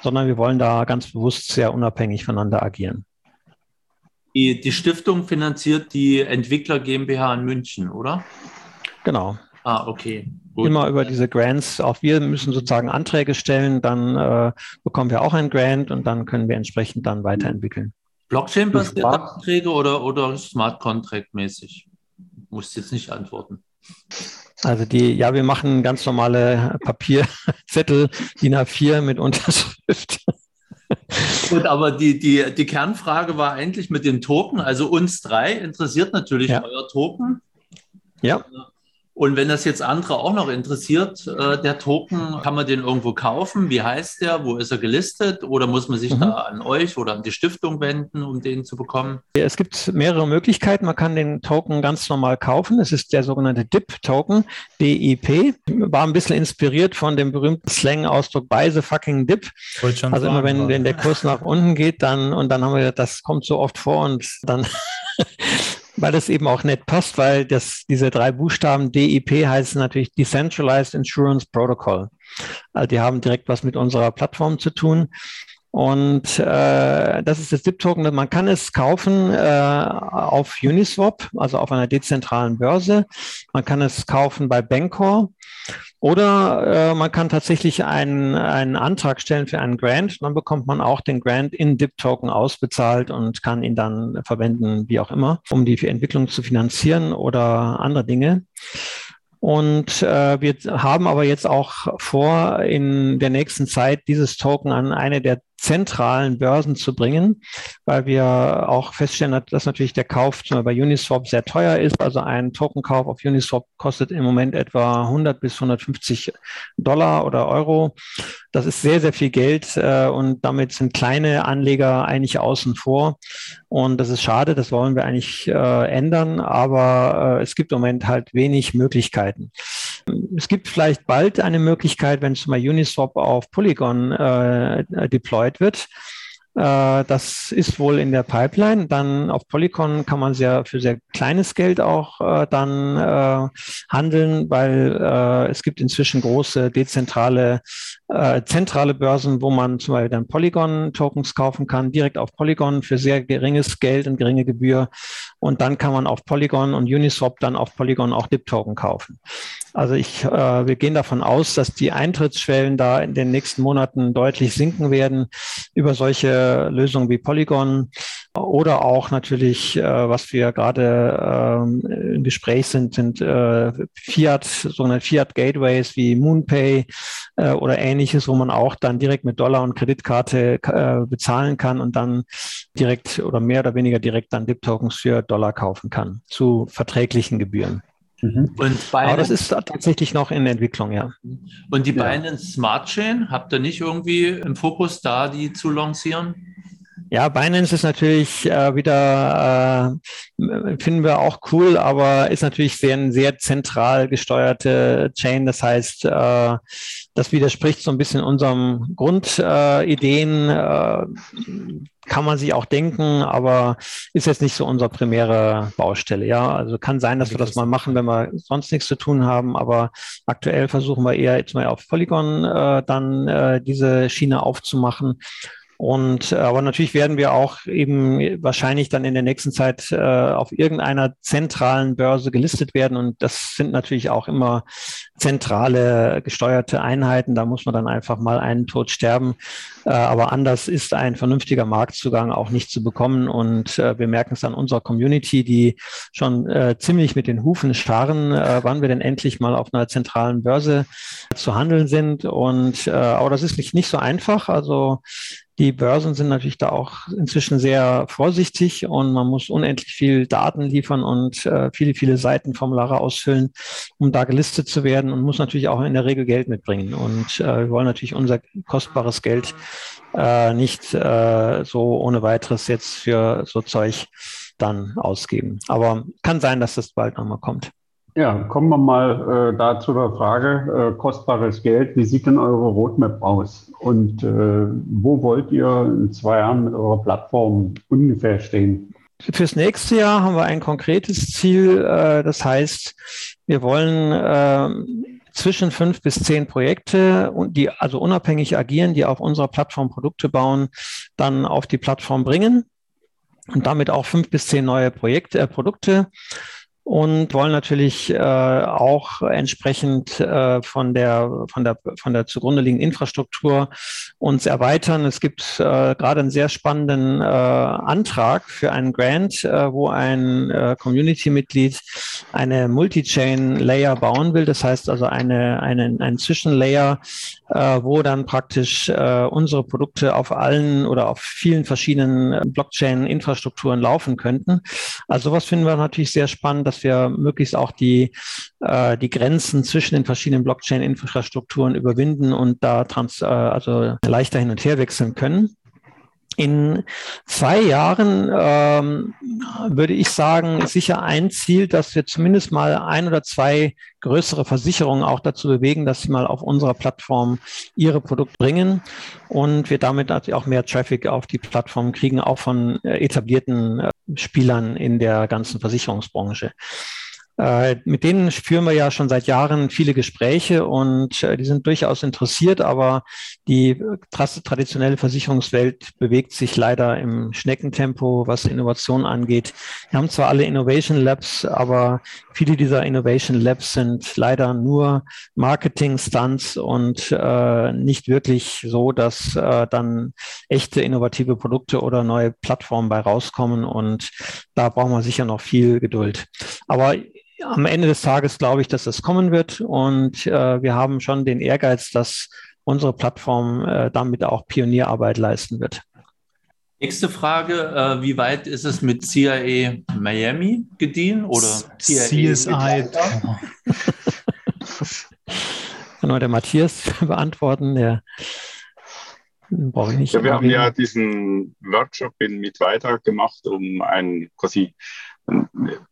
sondern wir wollen da ganz bewusst sehr unabhängig voneinander agieren. Die, die Stiftung finanziert die Entwickler GmbH in München, oder? Genau. Ah, okay. Gut. Immer über diese Grants. Auch wir müssen sozusagen Anträge stellen, dann äh, bekommen wir auch ein Grant und dann können wir entsprechend dann weiterentwickeln. Blockchain-basierte Anträge oder, oder Smart Contract-mäßig? Musst jetzt nicht antworten. Also die, ja, wir machen ganz normale Papierzettel, DIN A4 mit Unterschrift. Gut, aber die, die, die Kernfrage war eigentlich mit den Token. Also uns drei interessiert natürlich ja. euer Token. Ja. Und wenn das jetzt andere auch noch interessiert, äh, der Token, kann man den irgendwo kaufen? Wie heißt der? Wo ist er gelistet? Oder muss man sich mhm. da an euch oder an die Stiftung wenden, um den zu bekommen? Es gibt mehrere Möglichkeiten. Man kann den Token ganz normal kaufen. Es ist der sogenannte DIP-Token, DIP. War ein bisschen inspiriert von dem berühmten Slang-Ausdruck buy the fucking DIP. Also immer wenn, wenn der Kurs nach unten geht, dann und dann haben wir, das kommt so oft vor und dann <laughs> weil das eben auch nett passt, weil das, diese drei Buchstaben DIP heißen natürlich Decentralized Insurance Protocol. Also die haben direkt was mit unserer Plattform zu tun. Und äh, das ist das DIP-Token. Man kann es kaufen äh, auf Uniswap, also auf einer dezentralen Börse. Man kann es kaufen bei Bancor. Oder äh, man kann tatsächlich einen, einen Antrag stellen für einen Grant. Dann bekommt man auch den Grant in DIP-Token ausbezahlt und kann ihn dann verwenden, wie auch immer, um die Entwicklung zu finanzieren oder andere Dinge. Und äh, wir haben aber jetzt auch vor, in der nächsten Zeit dieses Token an eine der zentralen Börsen zu bringen, weil wir auch feststellen, dass natürlich der Kauf bei Uniswap sehr teuer ist. Also ein Tokenkauf auf Uniswap kostet im Moment etwa 100 bis 150 Dollar oder Euro. Das ist sehr, sehr viel Geld äh, und damit sind kleine Anleger eigentlich außen vor. Und das ist schade, das wollen wir eigentlich äh, ändern, aber äh, es gibt im Moment halt wenig Möglichkeiten. Es gibt vielleicht bald eine Möglichkeit, wenn zum Beispiel Uniswap auf Polygon äh, deployed wird, äh, das ist wohl in der Pipeline. Dann auf Polygon kann man sehr für sehr kleines Geld auch äh, dann äh, handeln, weil äh, es gibt inzwischen große dezentrale äh, zentrale Börsen, wo man zum Beispiel dann Polygon-Tokens kaufen kann, direkt auf Polygon für sehr geringes Geld und geringe Gebühr. Und dann kann man auf Polygon und Uniswap dann auf Polygon auch DIP-Token kaufen. Also ich, äh, wir gehen davon aus, dass die Eintrittsschwellen da in den nächsten Monaten deutlich sinken werden über solche Lösungen wie Polygon. Oder auch natürlich, äh, was wir gerade ähm, im Gespräch sind, sind äh, Fiat, sogenannte Fiat Gateways wie MoonPay äh, oder ähnliches, wo man auch dann direkt mit Dollar und Kreditkarte äh, bezahlen kann und dann direkt oder mehr oder weniger direkt dann DIP-Tokens für Dollar kaufen kann zu verträglichen Gebühren. Mhm. Und Aber das ist tatsächlich noch in Entwicklung, ja. Und die ja. Binance Smart Chain, habt ihr nicht irgendwie im Fokus da, die zu lancieren? Ja, Binance ist natürlich äh, wieder, äh, finden wir auch cool, aber ist natürlich sehr, eine sehr zentral gesteuerte Chain. Das heißt, äh, das widerspricht so ein bisschen unserem Grundideen. Äh, kann man sich auch denken, aber ist jetzt nicht so unsere primäre Baustelle. Ja, also kann sein, dass wir das mal machen, wenn wir sonst nichts zu tun haben, aber aktuell versuchen wir eher jetzt mal auf Polygon äh, dann äh, diese Schiene aufzumachen und äh, aber natürlich werden wir auch eben wahrscheinlich dann in der nächsten Zeit äh, auf irgendeiner zentralen Börse gelistet werden. Und das sind natürlich auch immer zentrale gesteuerte Einheiten. Da muss man dann einfach mal einen Tod sterben. Äh, aber anders ist ein vernünftiger Marktzugang auch nicht zu bekommen. Und äh, wir merken es an unserer Community, die schon äh, ziemlich mit den Hufen scharren, äh, wann wir denn endlich mal auf einer zentralen Börse zu handeln sind. Und äh, aber das ist nicht, nicht so einfach. Also die Börsen sind natürlich da auch inzwischen sehr vorsichtig und man muss unendlich viel Daten liefern und äh, viele, viele Seitenformulare ausfüllen, um da gelistet zu werden und muss natürlich auch in der Regel Geld mitbringen. Und äh, wir wollen natürlich unser kostbares Geld äh, nicht äh, so ohne weiteres jetzt für so Zeug dann ausgeben. Aber kann sein, dass das bald nochmal kommt. Ja, kommen wir mal äh, da zu der Frage, äh, kostbares Geld, wie sieht denn eure Roadmap aus? Und äh, wo wollt ihr in zwei Jahren mit eurer Plattform ungefähr stehen? Fürs nächste Jahr haben wir ein konkretes Ziel. Äh, das heißt, wir wollen äh, zwischen fünf bis zehn Projekte, die also unabhängig agieren, die auf unserer Plattform Produkte bauen, dann auf die Plattform bringen und damit auch fünf bis zehn neue Projekte, äh, Produkte und wollen natürlich äh, auch entsprechend äh, von der von der von der zugrunde liegenden Infrastruktur uns erweitern. Es gibt äh, gerade einen sehr spannenden äh, Antrag für einen Grant, äh, wo ein äh, Community-Mitglied eine Multi-Chain-Layer bauen will. Das heißt also eine, eine ein Zwischenlayer, wo dann praktisch unsere Produkte auf allen oder auf vielen verschiedenen Blockchain-Infrastrukturen laufen könnten. Also sowas finden wir natürlich sehr spannend, dass wir möglichst auch die, äh, die Grenzen zwischen den verschiedenen Blockchain-Infrastrukturen überwinden und da trans, äh, also leichter hin und her wechseln können. In zwei Jahren ähm, würde ich sagen, ist sicher ein Ziel, dass wir zumindest mal ein oder zwei größere Versicherungen auch dazu bewegen, dass sie mal auf unserer Plattform ihre Produkte bringen und wir damit natürlich auch mehr Traffic auf die Plattform kriegen, auch von äh, etablierten äh, Spielern in der ganzen Versicherungsbranche. Äh, mit denen führen wir ja schon seit Jahren viele Gespräche und äh, die sind durchaus interessiert, aber die äh, traditionelle Versicherungswelt bewegt sich leider im Schneckentempo, was Innovation angeht. Wir haben zwar alle Innovation Labs, aber viele dieser Innovation Labs sind leider nur Marketing-Stunts und nicht wirklich so, dass dann echte innovative Produkte oder neue Plattformen bei rauskommen und da brauchen wir sicher noch viel Geduld. Aber am Ende des Tages glaube ich, dass das kommen wird und äh, wir haben schon den Ehrgeiz, dass unsere Plattform äh, damit auch Pionierarbeit leisten wird. Nächste Frage, äh, wie weit ist es mit CIA Miami gediehen oder CIA CSI? <laughs> Kann nur der Matthias <laughs> beantworten, der brauche ich nicht. Ja, wir haben ja diesen Workshop in Mittweida gemacht, um ein quasi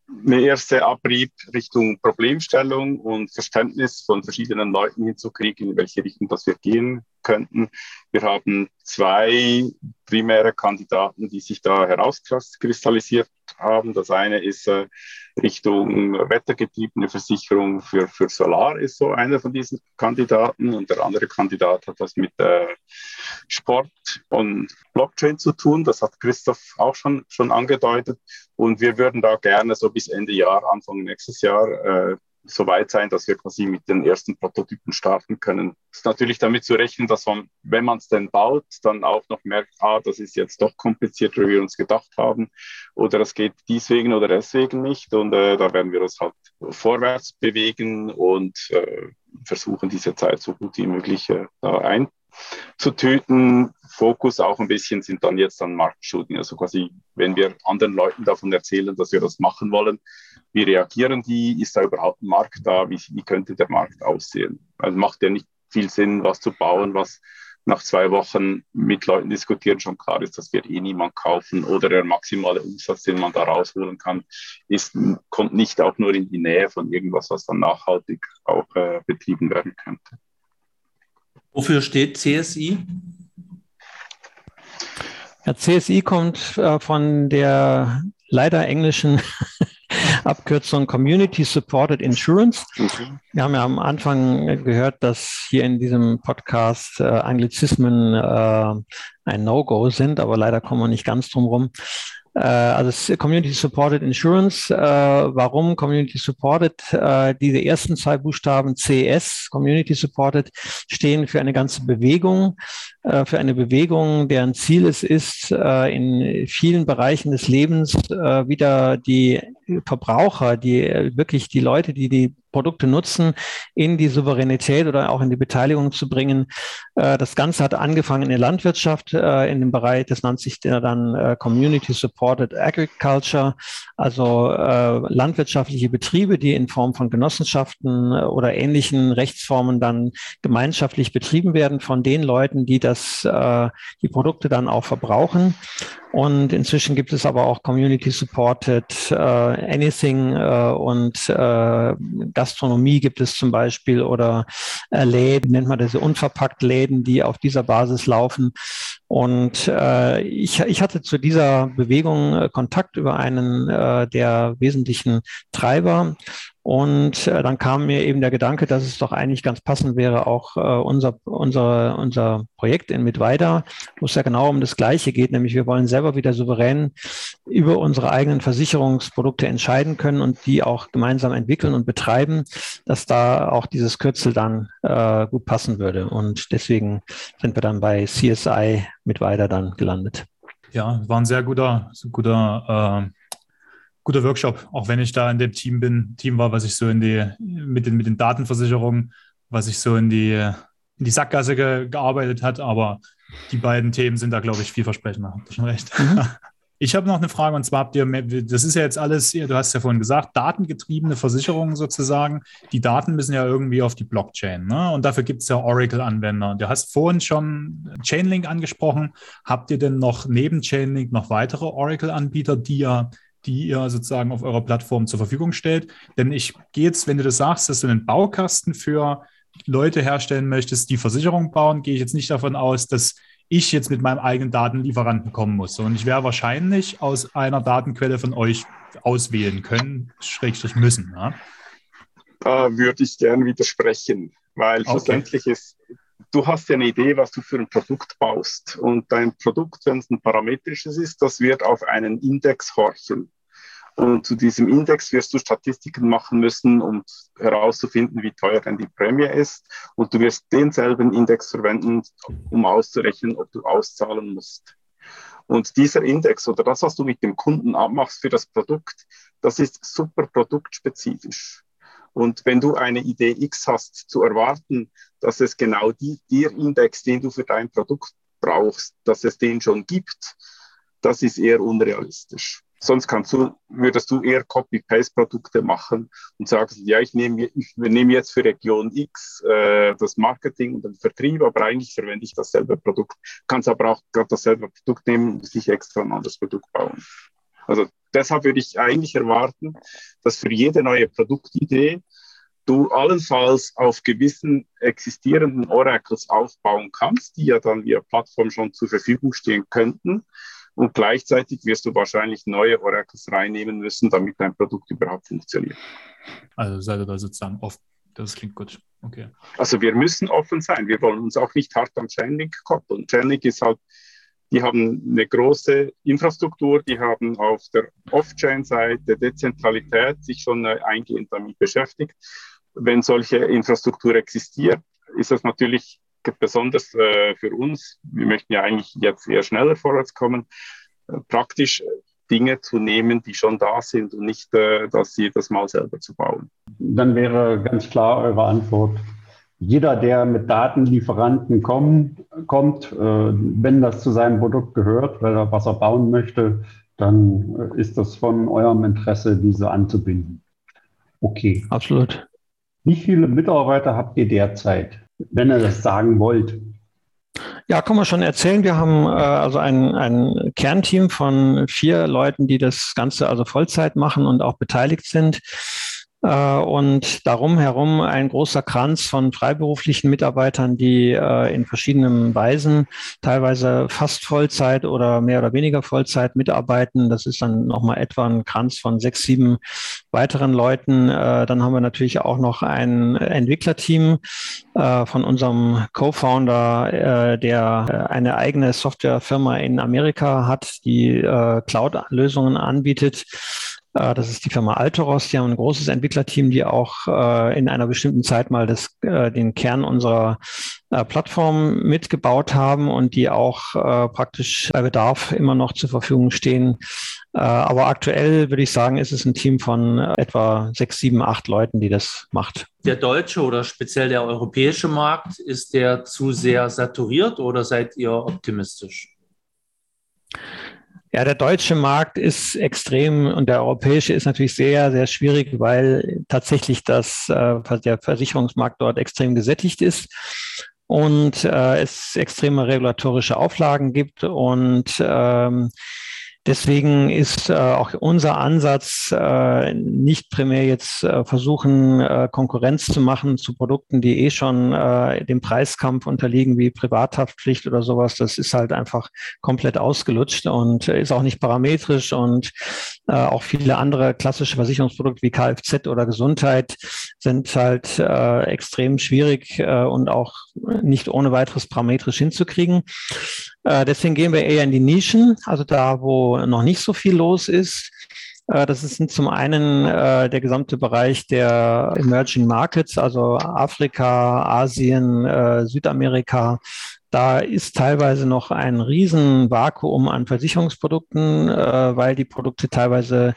eine erste Abrieb Richtung Problemstellung und Verständnis von verschiedenen Leuten hinzukriegen, in welche Richtung das wir gehen könnten. Wir haben zwei primäre Kandidaten, die sich da herauskristallisiert haben. Das eine ist äh, Richtung wettergetriebene Versicherung für, für Solar ist so einer von diesen Kandidaten und der andere Kandidat hat was mit äh, Sport und Blockchain zu tun. Das hat Christoph auch schon, schon angedeutet und wir würden da gerne so bis Ende Jahr, Anfang nächstes Jahr äh, so weit sein, dass wir quasi mit den ersten Prototypen starten können. Es ist natürlich damit zu rechnen, dass man, wenn man es denn baut, dann auch noch merkt, ah, das ist jetzt doch komplizierter, wie wir uns gedacht haben, oder es geht deswegen oder deswegen nicht. Und äh, da werden wir uns halt vorwärts bewegen und äh, versuchen, diese Zeit so gut wie möglich äh, da einzutüten. Fokus auch ein bisschen sind dann jetzt an Marktstudien. Also quasi, wenn wir anderen Leuten davon erzählen, dass wir das machen wollen, wie reagieren die? Ist da überhaupt ein Markt da? Wie, wie könnte der Markt aussehen? Also macht ja nicht viel Sinn, was zu bauen, was nach zwei Wochen mit Leuten diskutieren schon klar ist, das wird eh niemand kaufen oder der maximale Umsatz, den man da rausholen kann, ist, kommt nicht auch nur in die Nähe von irgendwas, was dann nachhaltig auch äh, betrieben werden könnte. Wofür steht CSI? Ja, CSI kommt äh, von der leider englischen <laughs> Abkürzung Community Supported Insurance. Mhm. Wir haben ja am Anfang gehört, dass hier in diesem Podcast äh, Anglizismen äh, ein No-Go sind, aber leider kommen wir nicht ganz drum rum. Äh, also Community Supported Insurance. Äh, warum Community Supported? Äh, diese ersten zwei Buchstaben CS, Community Supported, stehen für eine ganze Bewegung, für eine Bewegung, deren Ziel es ist, in vielen Bereichen des Lebens wieder die Verbraucher, die wirklich die Leute, die die Produkte nutzen, in die Souveränität oder auch in die Beteiligung zu bringen. Äh, das Ganze hat angefangen in der Landwirtschaft, äh, in dem Bereich, das nennt sich dann äh, Community Supported Agriculture, also landwirtschaftliche Betriebe, die in Form von Genossenschaften oder ähnlichen Rechtsformen dann gemeinschaftlich betrieben werden von den Leuten, die das, die Produkte dann auch verbrauchen. Und inzwischen gibt es aber auch Community Supported äh, Anything äh, und äh, Gastronomie gibt es zum Beispiel oder äh, Läden, nennt man diese unverpackt Läden, die auf dieser Basis laufen. Und äh, ich, ich hatte zu dieser Bewegung äh, Kontakt über einen äh, der wesentlichen Treiber und äh, dann kam mir eben der Gedanke, dass es doch eigentlich ganz passend wäre, auch äh, unser, unser, unser Projekt in Mitweida, wo es ja genau um das Gleiche geht, nämlich wir wollen selber wieder souverän über unsere eigenen Versicherungsprodukte entscheiden können und die auch gemeinsam entwickeln und betreiben, dass da auch dieses Kürzel dann äh, gut passen würde. Und deswegen sind wir dann bei CSI Mitweida dann gelandet. Ja, war ein sehr guter, guter äh guter Workshop, auch wenn ich da in dem Team bin, Team war, was ich so in die, mit den, mit den Datenversicherungen, was ich so in die, in die Sackgasse ge, gearbeitet hat, aber die beiden Themen sind da, glaube ich, vielversprechender. Habt ihr schon recht. Mhm. <laughs> Ich habe noch eine Frage und zwar habt ihr, das ist ja jetzt alles, du hast ja vorhin gesagt, datengetriebene Versicherungen sozusagen. Die Daten müssen ja irgendwie auf die Blockchain. Ne? Und dafür gibt es ja Oracle-Anwender. Und du hast vorhin schon Chainlink angesprochen. Habt ihr denn noch neben Chainlink noch weitere Oracle-Anbieter, die ja die ihr sozusagen auf eurer Plattform zur Verfügung stellt. Denn ich gehe jetzt, wenn du das sagst, dass du einen Baukasten für Leute herstellen möchtest, die Versicherung bauen, gehe ich jetzt nicht davon aus, dass ich jetzt mit meinem eigenen Datenlieferanten kommen muss. Und ich werde wahrscheinlich aus einer Datenquelle von euch auswählen können, schrägstrich müssen. Ja? Da würde ich gerne widersprechen, weil okay. schlussendlich ist du hast ja eine Idee, was du für ein Produkt baust. Und dein Produkt, wenn es ein parametrisches ist, das wird auf einen Index horchen. Und zu diesem Index wirst du Statistiken machen müssen, um herauszufinden, wie teuer denn die Prämie ist. Und du wirst denselben Index verwenden, um auszurechnen, ob du auszahlen musst. Und dieser Index oder das, was du mit dem Kunden abmachst für das Produkt, das ist super produktspezifisch. Und wenn du eine Idee X hast, zu erwarten, dass es genau die, der Index, den du für dein Produkt brauchst, dass es den schon gibt, das ist eher unrealistisch. Sonst kannst du, würdest du eher Copy-Paste-Produkte machen und sagen, ja, ich nehme, ich nehme jetzt für Region X äh, das Marketing und den Vertrieb, aber eigentlich verwende ich dasselbe Produkt. Kannst aber auch gerade dasselbe Produkt nehmen und sich extra ein anderes Produkt bauen. Also deshalb würde ich eigentlich erwarten, dass für jede neue Produktidee du allenfalls auf gewissen existierenden Oracles aufbauen kannst, die ja dann via Plattform schon zur Verfügung stehen könnten. Und gleichzeitig wirst du wahrscheinlich neue Oracles reinnehmen müssen, damit dein Produkt überhaupt funktioniert. Also seid ihr da sozusagen offen. Das klingt gut. Okay. Also wir müssen offen sein. Wir wollen uns auch nicht hart am Chainlink koppeln. Chainlink ist halt die haben eine große Infrastruktur, die haben auf der Off-Chain-Seite Dezentralität sich schon äh, eingehend damit beschäftigt. Wenn solche Infrastruktur existiert, ist das natürlich besonders äh, für uns, wir möchten ja eigentlich jetzt eher schneller vorwärts kommen, äh, praktisch Dinge zu nehmen, die schon da sind und nicht äh, das jedes Mal selber zu bauen. Dann wäre ganz klar eure Antwort. Jeder, der mit Datenlieferanten kommen, kommt, äh, wenn das zu seinem Produkt gehört, weil er was er bauen möchte, dann äh, ist das von eurem Interesse, diese anzubinden. Okay. Absolut. Wie viele Mitarbeiter habt ihr derzeit, wenn ihr das sagen wollt? Ja, kann man schon erzählen. Wir haben äh, also ein, ein Kernteam von vier Leuten, die das Ganze also Vollzeit machen und auch beteiligt sind. Äh, und darum herum ein großer Kranz von freiberuflichen Mitarbeitern, die äh, in verschiedenen Weisen teilweise fast Vollzeit oder mehr oder weniger Vollzeit mitarbeiten. Das ist dann nochmal etwa ein Kranz von sechs, sieben weiteren Leuten. Äh, dann haben wir natürlich auch noch ein Entwicklerteam von unserem Co-Founder, der eine eigene Softwarefirma in Amerika hat, die Cloud-Lösungen anbietet. Äh, das ist die Firma Altoros. Die haben ein großes Entwicklerteam, die auch äh, in einer bestimmten Zeit mal das, äh, den Kern unserer Plattform mitgebaut haben und die auch praktisch bei Bedarf immer noch zur Verfügung stehen. aber aktuell würde ich sagen, ist es ein Team von etwa sechs, sieben, acht Leuten, die das macht. Der deutsche oder speziell der europäische Markt, ist der zu sehr saturiert oder seid ihr optimistisch? Ja, der deutsche Markt ist extrem und der europäische ist natürlich sehr, sehr schwierig, weil tatsächlich das, äh, der Versicherungsmarkt dort extrem gesättigt ist und äh, es extreme regulatorische Auflagen gibt und ähm, Deswegen ist äh, auch unser Ansatz äh, nicht primär jetzt äh, versuchen, äh, Konkurrenz zu machen zu Produkten, die eh schon äh, dem Preiskampf unterliegen, wie Privathaftpflicht oder sowas. Das ist halt einfach komplett ausgelutscht und ist auch nicht parametrisch und äh, auch viele andere klassische Versicherungsprodukte wie Kfz oder Gesundheit sind halt äh, extrem schwierig äh, und auch nicht ohne weiteres parametrisch hinzukriegen. Äh, deswegen gehen wir eher in die Nischen, also da, wo noch nicht so viel los ist. Äh, das ist zum einen äh, der gesamte Bereich der Emerging Markets, also Afrika, Asien, äh, Südamerika. Da ist teilweise noch ein Riesenvakuum an Versicherungsprodukten, äh, weil die Produkte teilweise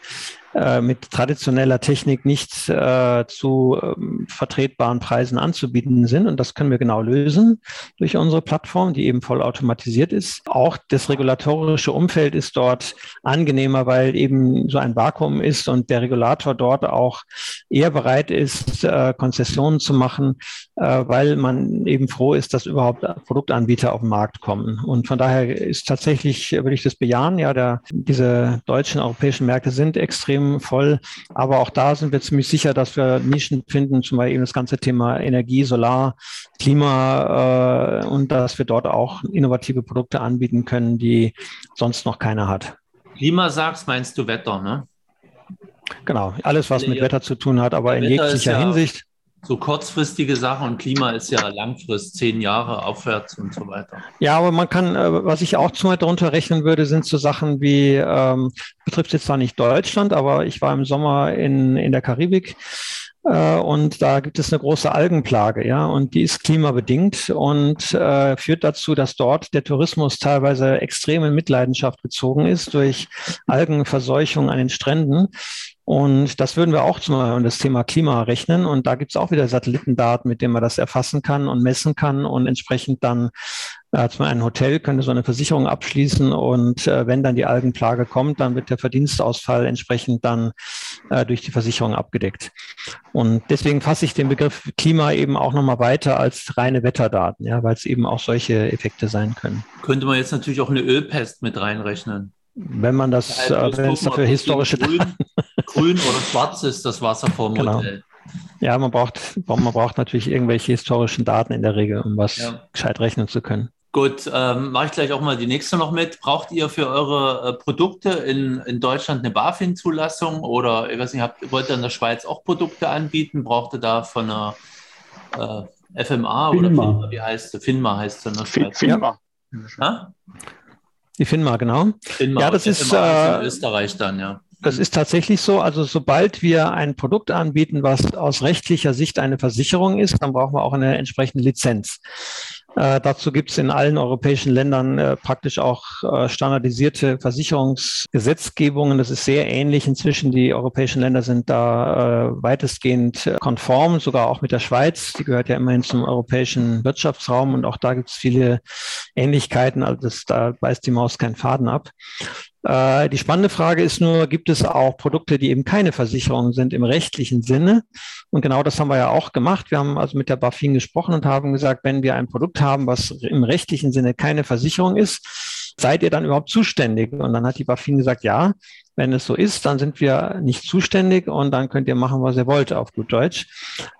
äh, mit traditioneller Technik nicht äh, zu ähm, vertretbaren Preisen anzubieten sind. Und das können wir genau lösen durch unsere Plattform, die eben voll automatisiert ist. Auch das regulatorische Umfeld ist dort angenehmer, weil eben so ein Vakuum ist und der Regulator dort auch eher bereit ist, äh, Konzessionen zu machen, äh, weil man eben froh ist, dass überhaupt Produktanbieter auf den Markt kommen. Und von daher ist tatsächlich, würde ich das bejahen, ja, der, diese deutschen, europäischen Märkte sind extrem extrem voll. Aber auch da sind wir ziemlich sicher, dass wir Nischen finden, zum Beispiel eben das ganze Thema Energie, Solar, Klima äh, und dass wir dort auch innovative Produkte anbieten können, die sonst noch keiner hat. Klima sagst, meinst du Wetter, ne? Genau, alles, was mit Wetter zu tun hat, aber in jeglicher ja Hinsicht so kurzfristige Sachen und Klima ist ja langfristig, zehn Jahre aufwärts und so weiter. Ja, aber man kann, äh, was ich auch mal darunter rechnen würde, sind so Sachen wie, ähm, betrifft jetzt zwar nicht Deutschland, aber ich war im Sommer in, in der Karibik äh, und da gibt es eine große Algenplage, ja, und die ist klimabedingt und äh, führt dazu, dass dort der Tourismus teilweise extrem in Mitleidenschaft gezogen ist durch Algenverseuchung an den Stränden. Und das würden wir auch zum Beispiel um das Thema Klima rechnen. Und da gibt es auch wieder Satellitendaten, mit denen man das erfassen kann und messen kann und entsprechend dann äh, zum ein Hotel könnte so eine Versicherung abschließen und äh, wenn dann die Algenplage kommt, dann wird der Verdienstausfall entsprechend dann äh, durch die Versicherung abgedeckt. Und deswegen fasse ich den Begriff Klima eben auch nochmal weiter als reine Wetterdaten, ja, weil es eben auch solche Effekte sein können. Könnte man jetzt natürlich auch eine Ölpest mit reinrechnen. Wenn man das, äh, wenn es dafür historische grün, grün oder schwarz ist, das Wasserformmodell. Genau. Ja, man braucht, man braucht natürlich irgendwelche historischen Daten in der Regel, um was ja. gescheit rechnen zu können. Gut, ähm, mache ich gleich auch mal die nächste noch mit. Braucht ihr für eure äh, Produkte in, in Deutschland eine BaFin-Zulassung oder ich weiß nicht, habt, wollt ihr in der Schweiz auch Produkte anbieten? Braucht ihr da von einer äh, FMA Finma. oder FINMA, wie heißt sie? FINMA heißt sie in der Schweiz. FINMA. Ja. Die FINMA, genau. FINMA, ja, das ist äh, in Österreich dann, ja. Das ist tatsächlich so. Also sobald wir ein Produkt anbieten, was aus rechtlicher Sicht eine Versicherung ist, dann brauchen wir auch eine entsprechende Lizenz. Äh, dazu gibt es in allen europäischen Ländern äh, praktisch auch äh, standardisierte Versicherungsgesetzgebungen. Das ist sehr ähnlich inzwischen. Die europäischen Länder sind da äh, weitestgehend konform, sogar auch mit der Schweiz. Die gehört ja immerhin zum europäischen Wirtschaftsraum und auch da gibt es viele Ähnlichkeiten. Also das, da beißt die Maus keinen Faden ab. Äh, die spannende Frage ist nur, gibt es auch Produkte, die eben keine Versicherung sind im rechtlichen Sinne? Und genau das haben wir ja auch gemacht. Wir haben also mit der BaFin gesprochen und haben gesagt, wenn wir ein Produkt haben, was im rechtlichen Sinne keine Versicherung ist, seid ihr dann überhaupt zuständig? Und dann hat die BaFin gesagt, ja, wenn es so ist, dann sind wir nicht zuständig und dann könnt ihr machen, was ihr wollt, auf gut Deutsch.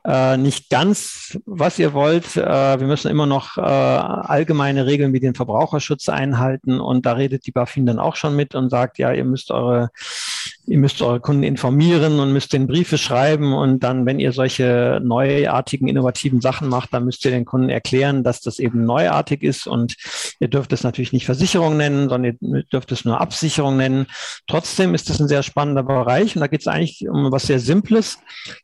Äh, nicht ganz, was ihr wollt. Äh, wir müssen immer noch äh, allgemeine Regeln wie den Verbraucherschutz einhalten und da redet die BaFin dann auch schon mit und sagt, ja, ihr müsst eure ihr müsst eure Kunden informieren und müsst den Briefe schreiben und dann, wenn ihr solche neuartigen, innovativen Sachen macht, dann müsst ihr den Kunden erklären, dass das eben neuartig ist und ihr dürft es natürlich nicht Versicherung nennen, sondern ihr dürft es nur Absicherung nennen. Trotzdem ist das ein sehr spannender Bereich und da geht es eigentlich um was sehr Simples.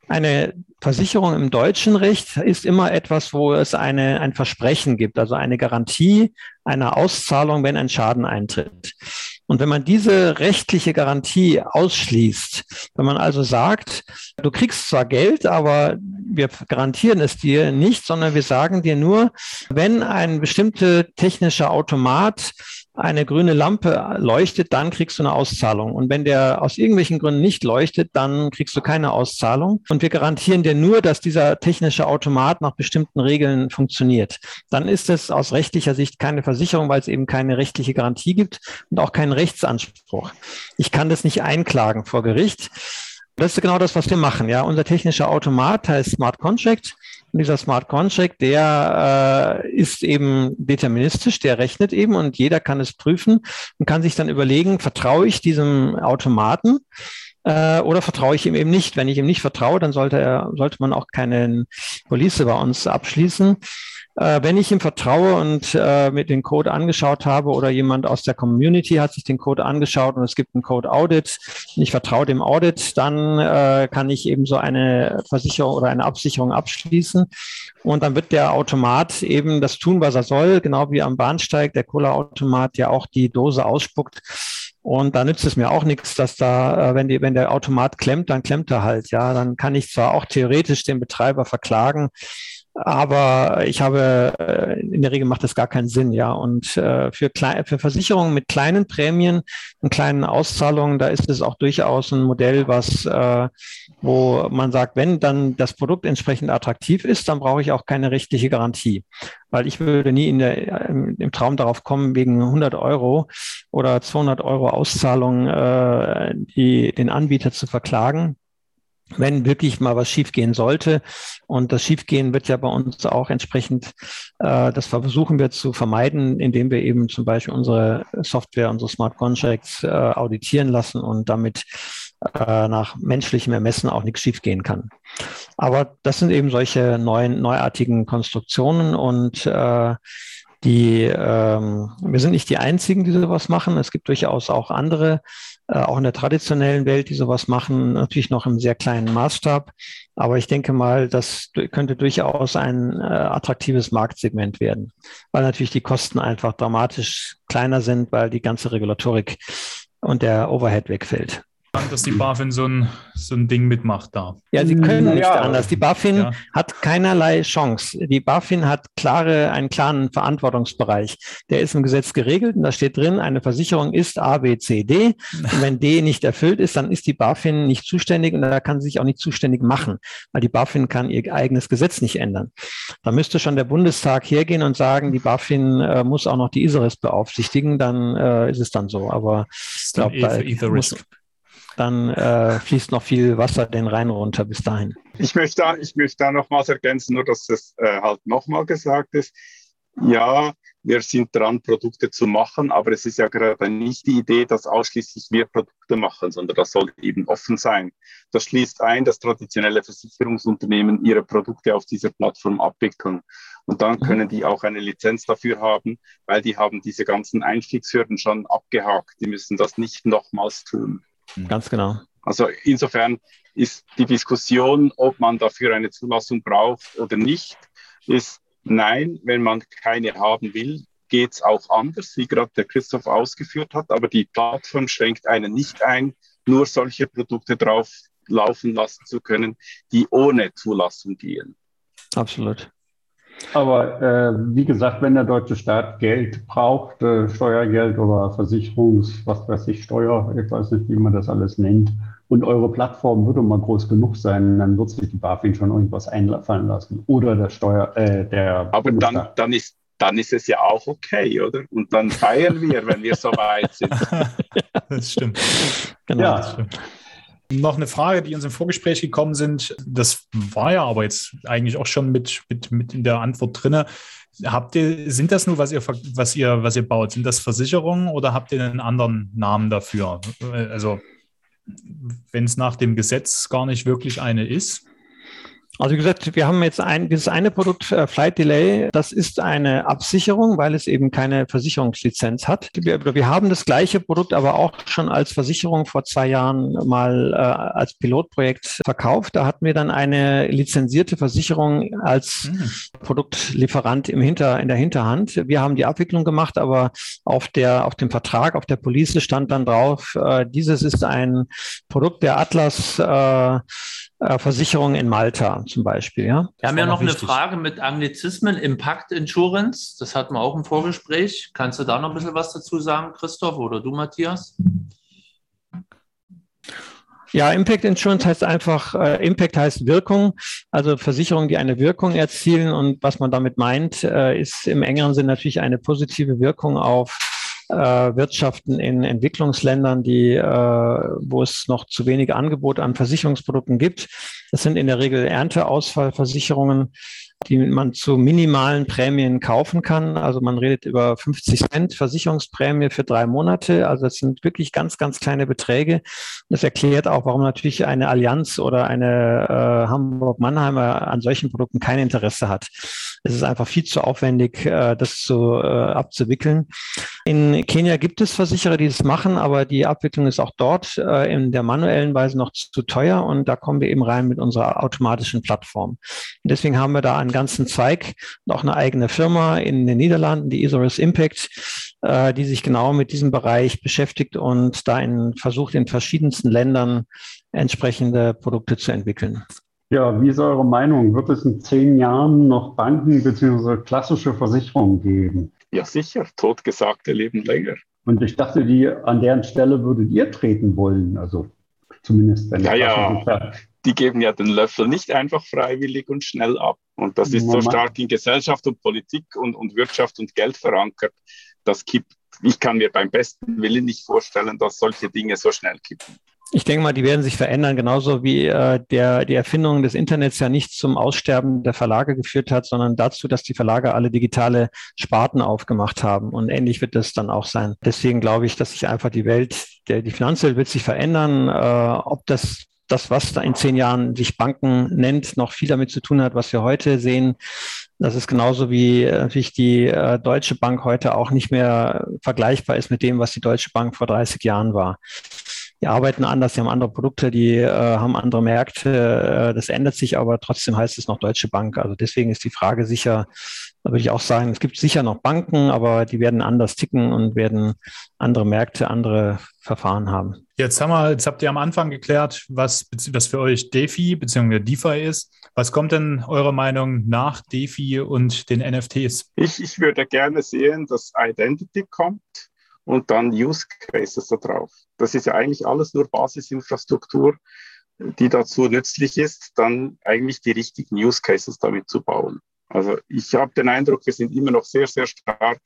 Eine Versicherung im deutschen Recht ist immer etwas, wo es eine, ein Versprechen gibt, also eine Garantie einer Auszahlung, wenn ein Schaden eintritt. Und wenn man diese rechtliche Garantie ausschließt, wenn man also sagt, du kriegst zwar Geld, aber wir garantieren es dir nicht, sondern wir sagen dir nur, wenn ein bestimmter technischer Automat eine grüne Lampe leuchtet, dann kriegst du eine Auszahlung. Und wenn der aus irgendwelchen Gründen nicht leuchtet, dann kriegst du keine Auszahlung. Und wir garantieren dir nur, dass dieser technische Automat nach bestimmten Regeln funktioniert. Dann ist es aus rechtlicher Sicht keine Versicherung, weil es eben keine rechtliche Garantie gibt und auch keinen Rechtsanspruch. Ich kann das nicht einklagen vor Gericht. Das ist genau das, was wir machen. Ja, unser technischer Automat heißt Smart Contract. Und dieser Smart Contract, der äh, ist eben deterministisch, der rechnet eben und jeder kann es prüfen und kann sich dann überlegen, vertraue ich diesem Automaten äh, oder vertraue ich ihm eben nicht? Wenn ich ihm nicht vertraue, dann sollte er, sollte man auch keine Police bei uns abschließen. Äh, wenn ich ihm vertraue und äh, mit den Code angeschaut habe oder jemand aus der Community hat sich den Code angeschaut und es gibt einen Code Audit und ich vertraue dem Audit, dann äh, kann ich eben so eine Versicherung oder eine Absicherung abschließen. Und dann wird der Automat eben das tun, was er soll, genau wie am Bahnsteig der Cola-Automat ja auch die Dose ausspuckt. Und da nützt es mir auch nichts, dass da, äh, wenn, die, wenn der Automat klemmt, dann klemmt er halt. Ja, dann kann ich zwar auch theoretisch den Betreiber verklagen, aber ich habe, äh, in der Regel macht das gar keinen Sinn, ja. Und äh, für, Kle für Versicherungen mit kleinen Prämien und kleinen Auszahlungen, da ist es auch durchaus ein Modell, was, äh, wo man sagt, wenn dann das Produkt entsprechend attraktiv ist, dann brauche ich auch keine rechtliche Garantie. Weil ich würde nie in der, im Traum darauf kommen, wegen 100 Euro oder 200 Euro Auszahlung äh, die, den Anbieter zu verklagen wenn wirklich mal was schiefgehen sollte. Und das Schiefgehen wird ja bei uns auch entsprechend, äh, das versuchen wir zu vermeiden, indem wir eben zum Beispiel unsere Software, unsere Smart Contracts äh, auditieren lassen und damit äh, nach menschlichem Ermessen auch nichts schiefgehen kann. Aber das sind eben solche neuen, neuartigen Konstruktionen und äh, die, ähm, wir sind nicht die einzigen, die sowas machen. Es gibt durchaus auch andere auch in der traditionellen Welt, die sowas machen, natürlich noch im sehr kleinen Maßstab. Aber ich denke mal, das könnte durchaus ein äh, attraktives Marktsegment werden, weil natürlich die Kosten einfach dramatisch kleiner sind, weil die ganze Regulatorik und der Overhead wegfällt dass die BaFin so ein, so ein Ding mitmacht da. Ja, sie können nicht ja. anders. Die BaFin ja. hat keinerlei Chance. Die BaFin hat klare, einen klaren Verantwortungsbereich. Der ist im Gesetz geregelt und da steht drin, eine Versicherung ist A, B, C, D. Und wenn D nicht erfüllt ist, dann ist die BaFin nicht zuständig und da kann sie sich auch nicht zuständig machen, weil die BaFin kann ihr eigenes Gesetz nicht ändern. Da müsste schon der Bundestag hergehen und sagen, die BaFin äh, muss auch noch die ISERIS beaufsichtigen, dann äh, ist es dann so. Aber ich glaube, da muss, dann äh, fließt noch viel Wasser den Rhein runter bis dahin. Ich möchte da, ich möchte da nochmals ergänzen, nur dass es äh, halt nochmal gesagt ist. Ja, wir sind dran, Produkte zu machen, aber es ist ja gerade nicht die Idee, dass ausschließlich wir Produkte machen, sondern das soll eben offen sein. Das schließt ein, dass traditionelle Versicherungsunternehmen ihre Produkte auf dieser Plattform abwickeln. Und dann können die auch eine Lizenz dafür haben, weil die haben diese ganzen Einstiegshürden schon abgehakt. Die müssen das nicht nochmals tun. Ganz genau. Also insofern ist die Diskussion, ob man dafür eine Zulassung braucht oder nicht, ist nein, wenn man keine haben will, geht es auch anders, wie gerade der Christoph ausgeführt hat. Aber die Plattform schränkt einen nicht ein, nur solche Produkte drauf laufen lassen zu können, die ohne Zulassung gehen. Absolut. Aber äh, wie gesagt, wenn der deutsche Staat Geld braucht, äh, Steuergeld oder Versicherungs, was weiß ich, Steuer, ich weiß nicht, wie man das alles nennt, und eure Plattform würde mal groß genug sein, dann wird sich die BaFin schon irgendwas einfallen lassen. Oder der Steuer, äh, der. Aber dann, dann ist dann ist es ja auch okay, oder? Und dann feiern wir, wenn wir so weit sind. <laughs> das stimmt. Genau, ja. das stimmt. Noch eine Frage, die uns im Vorgespräch gekommen sind. Das war ja aber jetzt eigentlich auch schon mit, mit, mit in der Antwort drin. Habt ihr, sind das nur, was ihr, was ihr, was ihr baut? Sind das Versicherungen oder habt ihr einen anderen Namen dafür? Also, wenn es nach dem Gesetz gar nicht wirklich eine ist? Also wie gesagt, wir haben jetzt ein, dieses eine Produkt, äh, Flight Delay, das ist eine Absicherung, weil es eben keine Versicherungslizenz hat. Wir, wir haben das gleiche Produkt aber auch schon als Versicherung vor zwei Jahren mal äh, als Pilotprojekt verkauft. Da hatten wir dann eine lizenzierte Versicherung als mhm. Produktlieferant im Hinter, in der Hinterhand. Wir haben die Abwicklung gemacht, aber auf der, auf dem Vertrag, auf der Police stand dann drauf, äh, dieses ist ein Produkt der Atlas, äh, äh, Versicherung in Malta zum Beispiel. Ja? Wir haben ja noch, noch eine Frage mit Anglizismen, Impact Insurance, das hatten wir auch im Vorgespräch. Kannst du da noch ein bisschen was dazu sagen, Christoph oder du, Matthias? Ja, Impact Insurance heißt einfach, äh, Impact heißt Wirkung, also Versicherungen, die eine Wirkung erzielen. Und was man damit meint, äh, ist im engeren Sinn natürlich eine positive Wirkung auf äh, Wirtschaften in Entwicklungsländern, die, äh, wo es noch zu wenig Angebot an Versicherungsprodukten gibt. Das sind in der Regel Ernteausfallversicherungen die man zu minimalen Prämien kaufen kann. Also man redet über 50 Cent Versicherungsprämie für drei Monate. Also das sind wirklich ganz, ganz kleine Beträge. Das erklärt auch, warum natürlich eine Allianz oder eine äh, Hamburg-Mannheimer an solchen Produkten kein Interesse hat. Es ist einfach viel zu aufwendig, äh, das zu, äh, abzuwickeln. In Kenia gibt es Versicherer, die das machen, aber die Abwicklung ist auch dort äh, in der manuellen Weise noch zu teuer und da kommen wir eben rein mit unserer automatischen Plattform. Und deswegen haben wir da einen ganzen Zweig und auch eine eigene Firma in den Niederlanden, die Isurus Impact, äh, die sich genau mit diesem Bereich beschäftigt und da in, versucht, in verschiedensten Ländern entsprechende Produkte zu entwickeln. Ja, wie ist eure Meinung? Wird es in zehn Jahren noch Banken bzw. klassische Versicherungen geben? Ja, sicher. Totgesagte leben länger. Und ich dachte, die an deren Stelle würdet ihr treten wollen. Also zumindest wenn ja, ja die geben ja den Löffel nicht einfach freiwillig und schnell ab. Und das ist so stark in Gesellschaft und Politik und, und Wirtschaft und Geld verankert. Das kippt. Ich kann mir beim besten Willen nicht vorstellen, dass solche Dinge so schnell kippen. Ich denke mal, die werden sich verändern, genauso wie äh, der, die Erfindung des Internets ja nicht zum Aussterben der Verlage geführt hat, sondern dazu, dass die Verlage alle digitale Sparten aufgemacht haben. Und ähnlich wird das dann auch sein. Deswegen glaube ich, dass sich einfach die Welt, der, die Finanzwelt wird sich verändern. Äh, ob das das, was da in zehn Jahren sich Banken nennt, noch viel damit zu tun hat, was wir heute sehen. Das ist genauso wie äh, natürlich die äh, Deutsche Bank heute auch nicht mehr vergleichbar ist mit dem, was die Deutsche Bank vor 30 Jahren war. Die arbeiten anders, die haben andere Produkte, die äh, haben andere Märkte. Äh, das ändert sich, aber trotzdem heißt es noch Deutsche Bank. Also deswegen ist die Frage sicher, da würde ich auch sagen, es gibt sicher noch Banken, aber die werden anders ticken und werden andere Märkte, andere Verfahren haben. Jetzt haben wir, jetzt habt ihr am Anfang geklärt, was, was für euch DeFi bzw. DeFi ist. Was kommt denn eurer Meinung nach DeFi und den NFTs? Ich, ich würde gerne sehen, dass Identity kommt und dann Use Cases da drauf. Das ist ja eigentlich alles nur Basisinfrastruktur, die dazu nützlich ist, dann eigentlich die richtigen Use Cases damit zu bauen. Also ich habe den Eindruck, wir sind immer noch sehr, sehr stark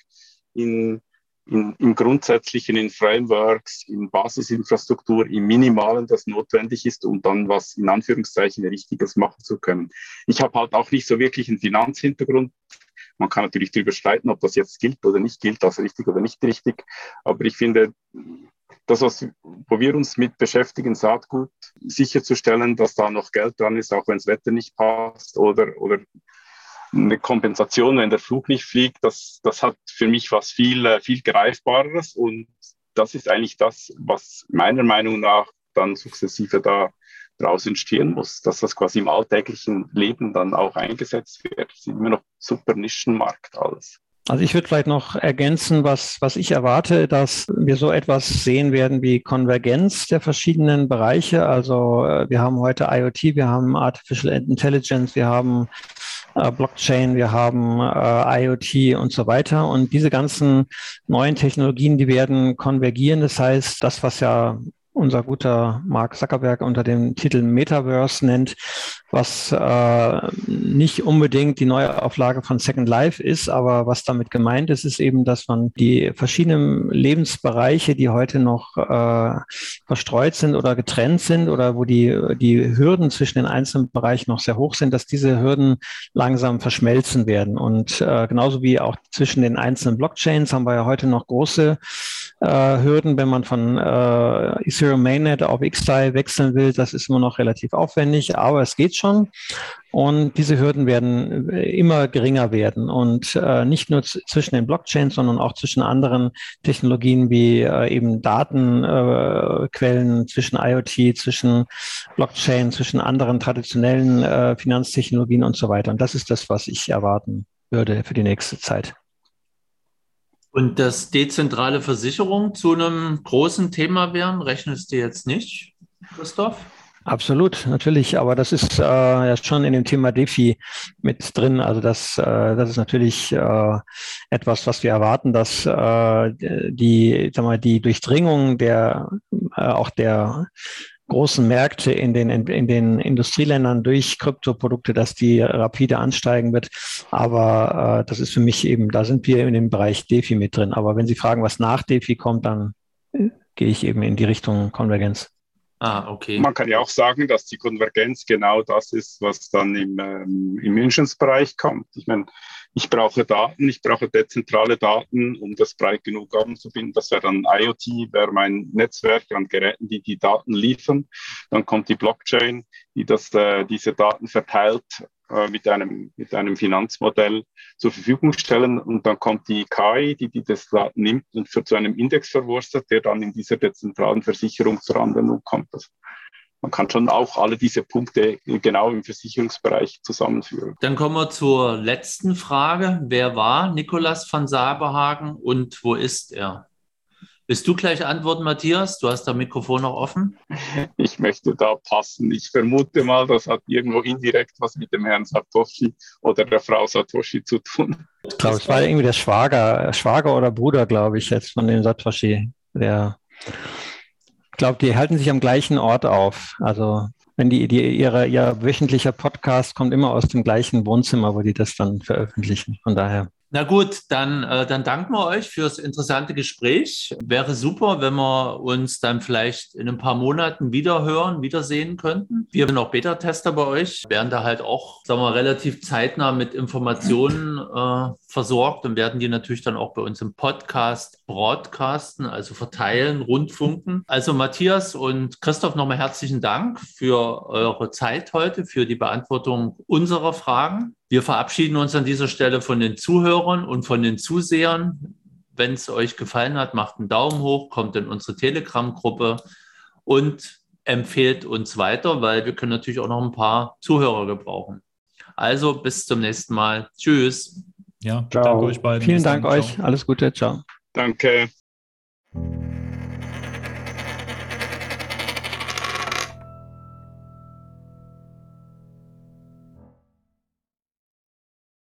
in, in, im Grundsätzlichen, in Frameworks, in Basisinfrastruktur, im Minimalen, das notwendig ist, um dann was in Anführungszeichen Richtiges machen zu können. Ich habe halt auch nicht so wirklich einen Finanzhintergrund. Man kann natürlich darüber streiten, ob das jetzt gilt oder nicht gilt, also richtig oder nicht richtig. Aber ich finde, das, was, wo wir uns mit beschäftigen, Saatgut, sicherzustellen, dass da noch Geld dran ist, auch wenn das Wetter nicht passt oder, oder eine Kompensation, wenn der Flug nicht fliegt, das, das hat für mich was viel, äh, viel Greifbareres und das ist eigentlich das, was meiner Meinung nach dann sukzessive da daraus entstehen muss, dass das quasi im alltäglichen Leben dann auch eingesetzt wird. Ist immer noch super Nischenmarkt alles. Also ich würde vielleicht noch ergänzen, was, was ich erwarte, dass wir so etwas sehen werden wie Konvergenz der verschiedenen Bereiche. Also äh, wir haben heute IoT, wir haben Artificial Intelligence, wir haben äh, Blockchain, wir haben äh, IoT und so weiter. Und diese ganzen neuen Technologien, die werden konvergieren. Das heißt, das, was ja unser guter Mark Zuckerberg unter dem Titel Metaverse nennt, was äh, nicht unbedingt die Neuauflage von Second Life ist, aber was damit gemeint ist, ist eben, dass man die verschiedenen Lebensbereiche, die heute noch äh, verstreut sind oder getrennt sind oder wo die, die Hürden zwischen den einzelnen Bereichen noch sehr hoch sind, dass diese Hürden langsam verschmelzen werden. Und äh, genauso wie auch zwischen den einzelnen Blockchains haben wir ja heute noch große Hürden, wenn man von äh, Ethereum Mainnet auf XDAI wechseln will. Das ist immer noch relativ aufwendig, aber es geht schon. Und diese Hürden werden äh, immer geringer werden. Und äh, nicht nur zwischen den Blockchains, sondern auch zwischen anderen Technologien wie äh, eben Datenquellen, äh, zwischen IoT, zwischen Blockchain, zwischen anderen traditionellen äh, Finanztechnologien und so weiter. Und das ist das, was ich erwarten würde für die nächste Zeit. Und dass dezentrale Versicherung zu einem großen Thema wären, rechnest du jetzt nicht, Christoph? Absolut, natürlich, aber das ist äh, ja schon in dem Thema DeFi mit drin. Also das, äh, das ist natürlich äh, etwas, was wir erwarten, dass äh, die, sag mal, die Durchdringung der äh, auch der großen Märkte in den, in den Industrieländern durch Kryptoprodukte, dass die rapide ansteigen wird. Aber äh, das ist für mich eben, da sind wir in dem Bereich DeFi mit drin. Aber wenn Sie fragen, was nach DeFi kommt, dann gehe ich eben in die Richtung Konvergenz. Ah, okay. Man kann ja auch sagen, dass die Konvergenz genau das ist, was dann im, ähm, im Münchensbereich kommt. Ich meine, ich brauche Daten, ich brauche dezentrale Daten, um das breit genug anzubinden. Das wäre dann IoT, wäre mein Netzwerk an Geräten, die die Daten liefern. Dann kommt die Blockchain, die das, äh, diese Daten verteilt äh, mit, einem, mit einem Finanzmodell zur Verfügung stellen. Und dann kommt die KI, die, die das nimmt und für zu einem Index verwurstet, der dann in dieser dezentralen Versicherung zur Anwendung kommt. Also man kann schon auch alle diese Punkte genau im Versicherungsbereich zusammenführen. Dann kommen wir zur letzten Frage. Wer war Nikolas van Saberhagen und wo ist er? Willst du gleich antworten, Matthias? Du hast das Mikrofon noch offen. Ich möchte da passen. Ich vermute mal, das hat irgendwo indirekt was mit dem Herrn Satoshi oder der Frau Satoshi zu tun. Ich glaube, es war irgendwie der Schwager, Schwager oder Bruder, glaube ich, jetzt von dem Satoshi. Der ich glaube, die halten sich am gleichen Ort auf. Also wenn die, die ihre, ihr wöchentlicher Podcast kommt immer aus dem gleichen Wohnzimmer, wo die das dann veröffentlichen. Von daher. Na gut, dann, äh, dann danken wir euch fürs interessante Gespräch. Wäre super, wenn wir uns dann vielleicht in ein paar Monaten wieder hören, wiedersehen könnten. Wir sind auch Beta-Tester bei euch, werden da halt auch, sagen wir, relativ zeitnah mit Informationen äh, versorgt und werden die natürlich dann auch bei uns im Podcast broadcasten, also verteilen, rundfunken. Also Matthias und Christoph, nochmal herzlichen Dank für eure Zeit heute, für die Beantwortung unserer Fragen. Wir verabschieden uns an dieser Stelle von den Zuhörern und von den Zusehern. Wenn es euch gefallen hat, macht einen Daumen hoch, kommt in unsere Telegram-Gruppe und empfehlt uns weiter, weil wir können natürlich auch noch ein paar Zuhörer gebrauchen. Also bis zum nächsten Mal. Tschüss. Ja, Ciao. danke euch beiden. Vielen Dank euch. Alles Gute. Ciao. Danke.